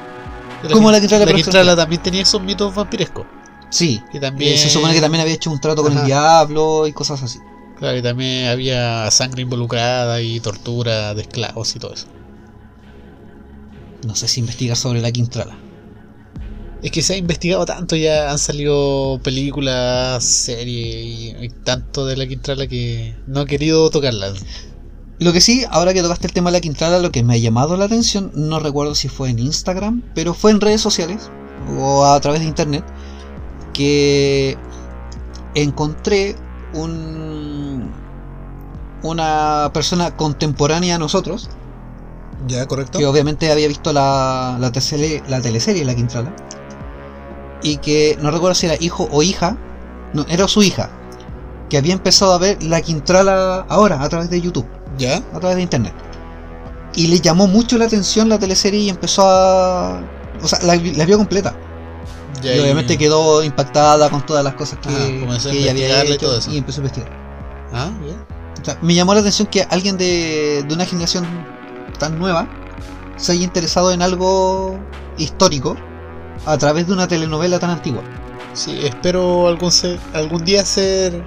Como la pero Quintrala también tenía esos mitos vampirescos. Sí, Y también. eh, se supone que también había hecho un trato con el diablo y cosas así. Claro, y también había sangre involucrada y tortura de esclavos y todo eso. No sé si investigar sobre la Quintrala. Es que se ha investigado tanto, ya han salido películas, series y, y tanto de la Quintrala que no he querido tocarlas. Lo que sí, ahora que tocaste el tema de la Quintrala, lo que me ha llamado la atención, no recuerdo si fue en Instagram, pero fue en redes sociales o a través de internet, que encontré un, una persona contemporánea a nosotros, Ya, correcto. que obviamente había visto la, la, la teleserie La Quintrala, y que no recuerdo si era hijo o hija, no, era su hija, que había empezado a ver La Quintrala ahora a través de YouTube Ya. a través de internet. Y le llamó mucho la atención la teleserie y empezó a. O sea, la, la vio completa. ya y obviamente quedó impactada con todas las cosas que, Ah, que ella había investigarle y hecho todo eso. y empezó a investigar. Ah, bien. O sea, me llamó la atención que alguien de, de una generación tan nueva se haya interesado en algo histórico a través de una telenovela tan antigua. Sí, espero algún, algún día ser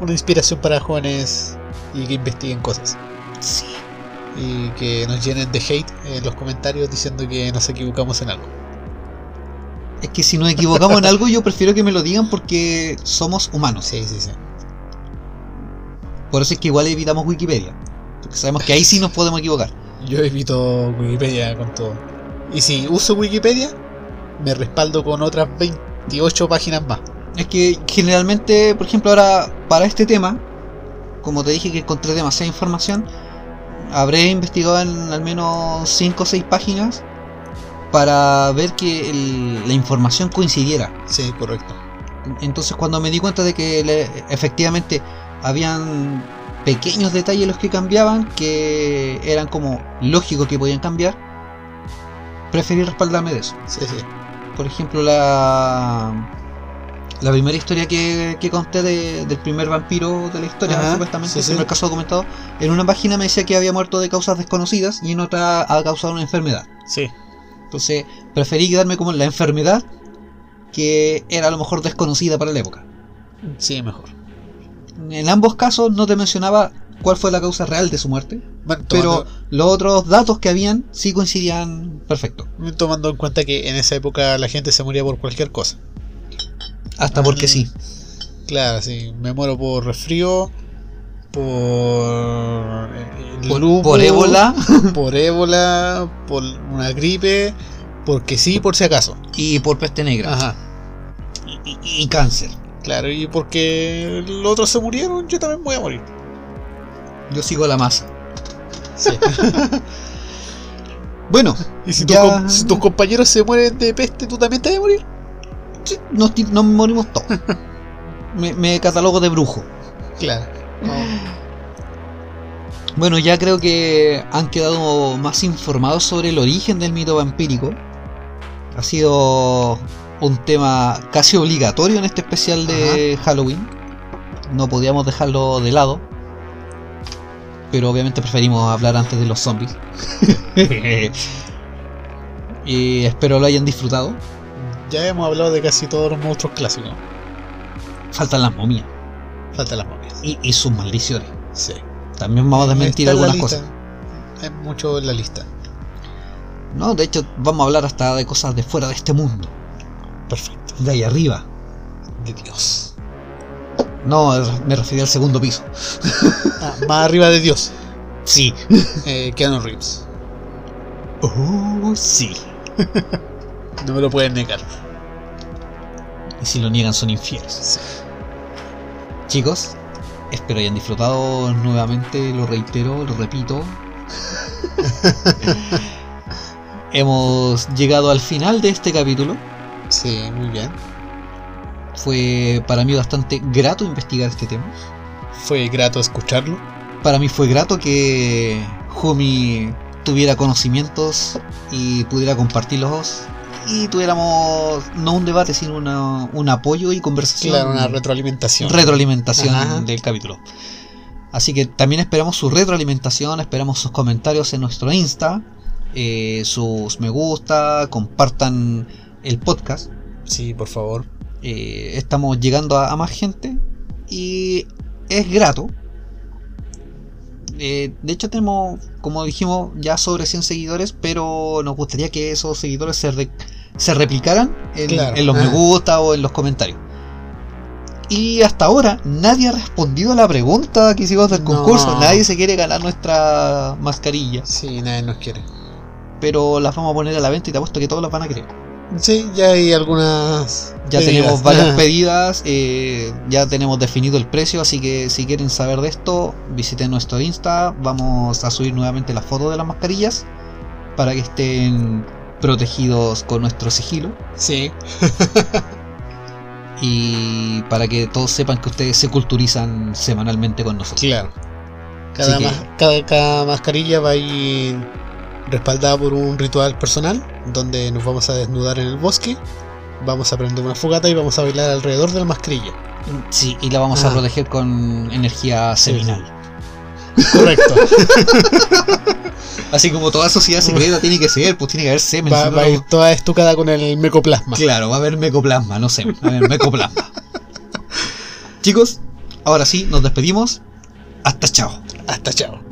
una inspiración para jóvenes y que investiguen cosas. Sí. Y que nos llenen de hate en los comentarios diciendo que nos equivocamos en algo. Es que si nos equivocamos en algo, yo prefiero que me lo digan porque somos humanos. Sí, sí, sí. Por eso es que igual evitamos Wikipedia. Porque sabemos que ahí sí nos podemos equivocar. Yo evito Wikipedia con todo. Y si uso Wikipedia, me respaldo con otras 28 páginas más. Es que generalmente, por ejemplo, ahora para este tema, como te dije que encontré demasiada información, habré investigado en al menos 5 o 6 páginas para ver que el- la información coincidiera. Sí, correcto. Entonces cuando me di cuenta de que le- efectivamente habían pequeños detalles los que cambiaban, que eran como lógicos que podían cambiar, preferí respaldarme de eso. Sí, sí. Por ejemplo, la, la primera historia que, que conté de- del primer vampiro de la historia, Ajá, supuestamente, sí, el primer caso documentado, en una página me decía que había muerto de causas desconocidas y en otra ha causado una enfermedad. Sí. Entonces, preferí quedarme como en la enfermedad que era a lo mejor desconocida para la época. Sí, mejor. En ambos casos no te mencionaba cuál fue la causa real de su muerte, Bueno, pero los otros datos que habían sí coincidían perfecto. tomando en cuenta que en esa época la gente se moría por cualquier cosa. Hasta porque sí. Claro, sí. Me muero por resfrío, por. eh, Por, ébola por ébola, por una gripe, porque sí, por si acaso. y por peste negra. Ajá. y, y- y cáncer. Claro, y porque los otros se murieron, yo también voy a morir. Yo sigo la masa. Sí. Bueno, y si, Ya. si tus compañeros se mueren de peste, ¿tú también te vas a morir? Sí, nos, morimos todos. Me, me catalogo de brujo. Claro. Bueno, ya creo que han quedado más informados sobre el origen del mito vampírico. Ha sido un tema casi obligatorio en este especial de Halloween. No podíamos dejarlo de lado. Pero obviamente preferimos hablar antes de los zombies. y espero lo hayan disfrutado. Ya hemos hablado de casi todos los monstruos clásicos. Faltan las momias Faltan las momias. y, y sus maldiciones. Sí. También vamos a desmentir algunas cosas. Hay mucho en la lista. No, de hecho, vamos a hablar hasta de cosas de fuera de este mundo. Perfecto. De ahí arriba. De Dios. No, me refería al segundo piso. Ah, más arriba de Dios. Sí. Eh, Keanu Reeves. Oh, sí. No me lo pueden negar. Y si lo niegan son infieles. Sí. Chicos, espero hayan disfrutado nuevamente, lo reitero, lo repito. Hemos llegado al final de este capítulo. Sí, muy bien. Fue para mí bastante grato investigar este tema. Fue grato escucharlo. Para mí fue grato que Jumi tuviera conocimientos y pudiera compartirlos y tuviéramos no un debate sino una- un apoyo y conversación Claro, una retroalimentación. retroalimentación Ajá. del capítulo así que también esperamos su retroalimentación esperamos sus comentarios en nuestro insta eh, sus me gusta compartan el podcast sí, por favor. eh, estamos llegando a, a más gente y es grato. Eh, de hecho tenemos, como dijimos, ya sobre 100 seguidores, pero nos gustaría que esos seguidores se, re- se replicaran en, Claro. en los me Ah. gusta o en los comentarios. Y hasta ahora nadie ha respondido a la pregunta que hicimos del No. concurso. Nadie se quiere ganar nuestra mascarilla. Sí, nadie nos quiere. Pero las vamos a poner a la venta y te apuesto que todos las van a querer. Sí, ya hay algunas. Ya pedidas. tenemos varias pedidas, eh, ya tenemos definido el precio, así que si quieren saber de esto, visiten nuestro Insta, vamos a subir nuevamente las fotos de las mascarillas para que estén protegidos con nuestro sigilo Sí, y para que todos sepan que ustedes se culturizan semanalmente con nosotros. claro. Cada, que- cada, cada mascarilla va a ir respaldada por un ritual personal donde nos vamos a desnudar en el bosque, vamos a prender una fogata y vamos a bailar alrededor de la mascarilla. Sí, y la vamos a Ah. proteger con energía Sí, seminal. Correcto. Así como toda sociedad secreta tiene que ser, pues tiene que haber semen. va, si no, va a ir toda estucada con el mecoplasma. Claro, va a haber mecoplasma, no semen, va a haber mecoplasma. Chicos, ahora sí, nos despedimos. Hasta chao. Hasta chao.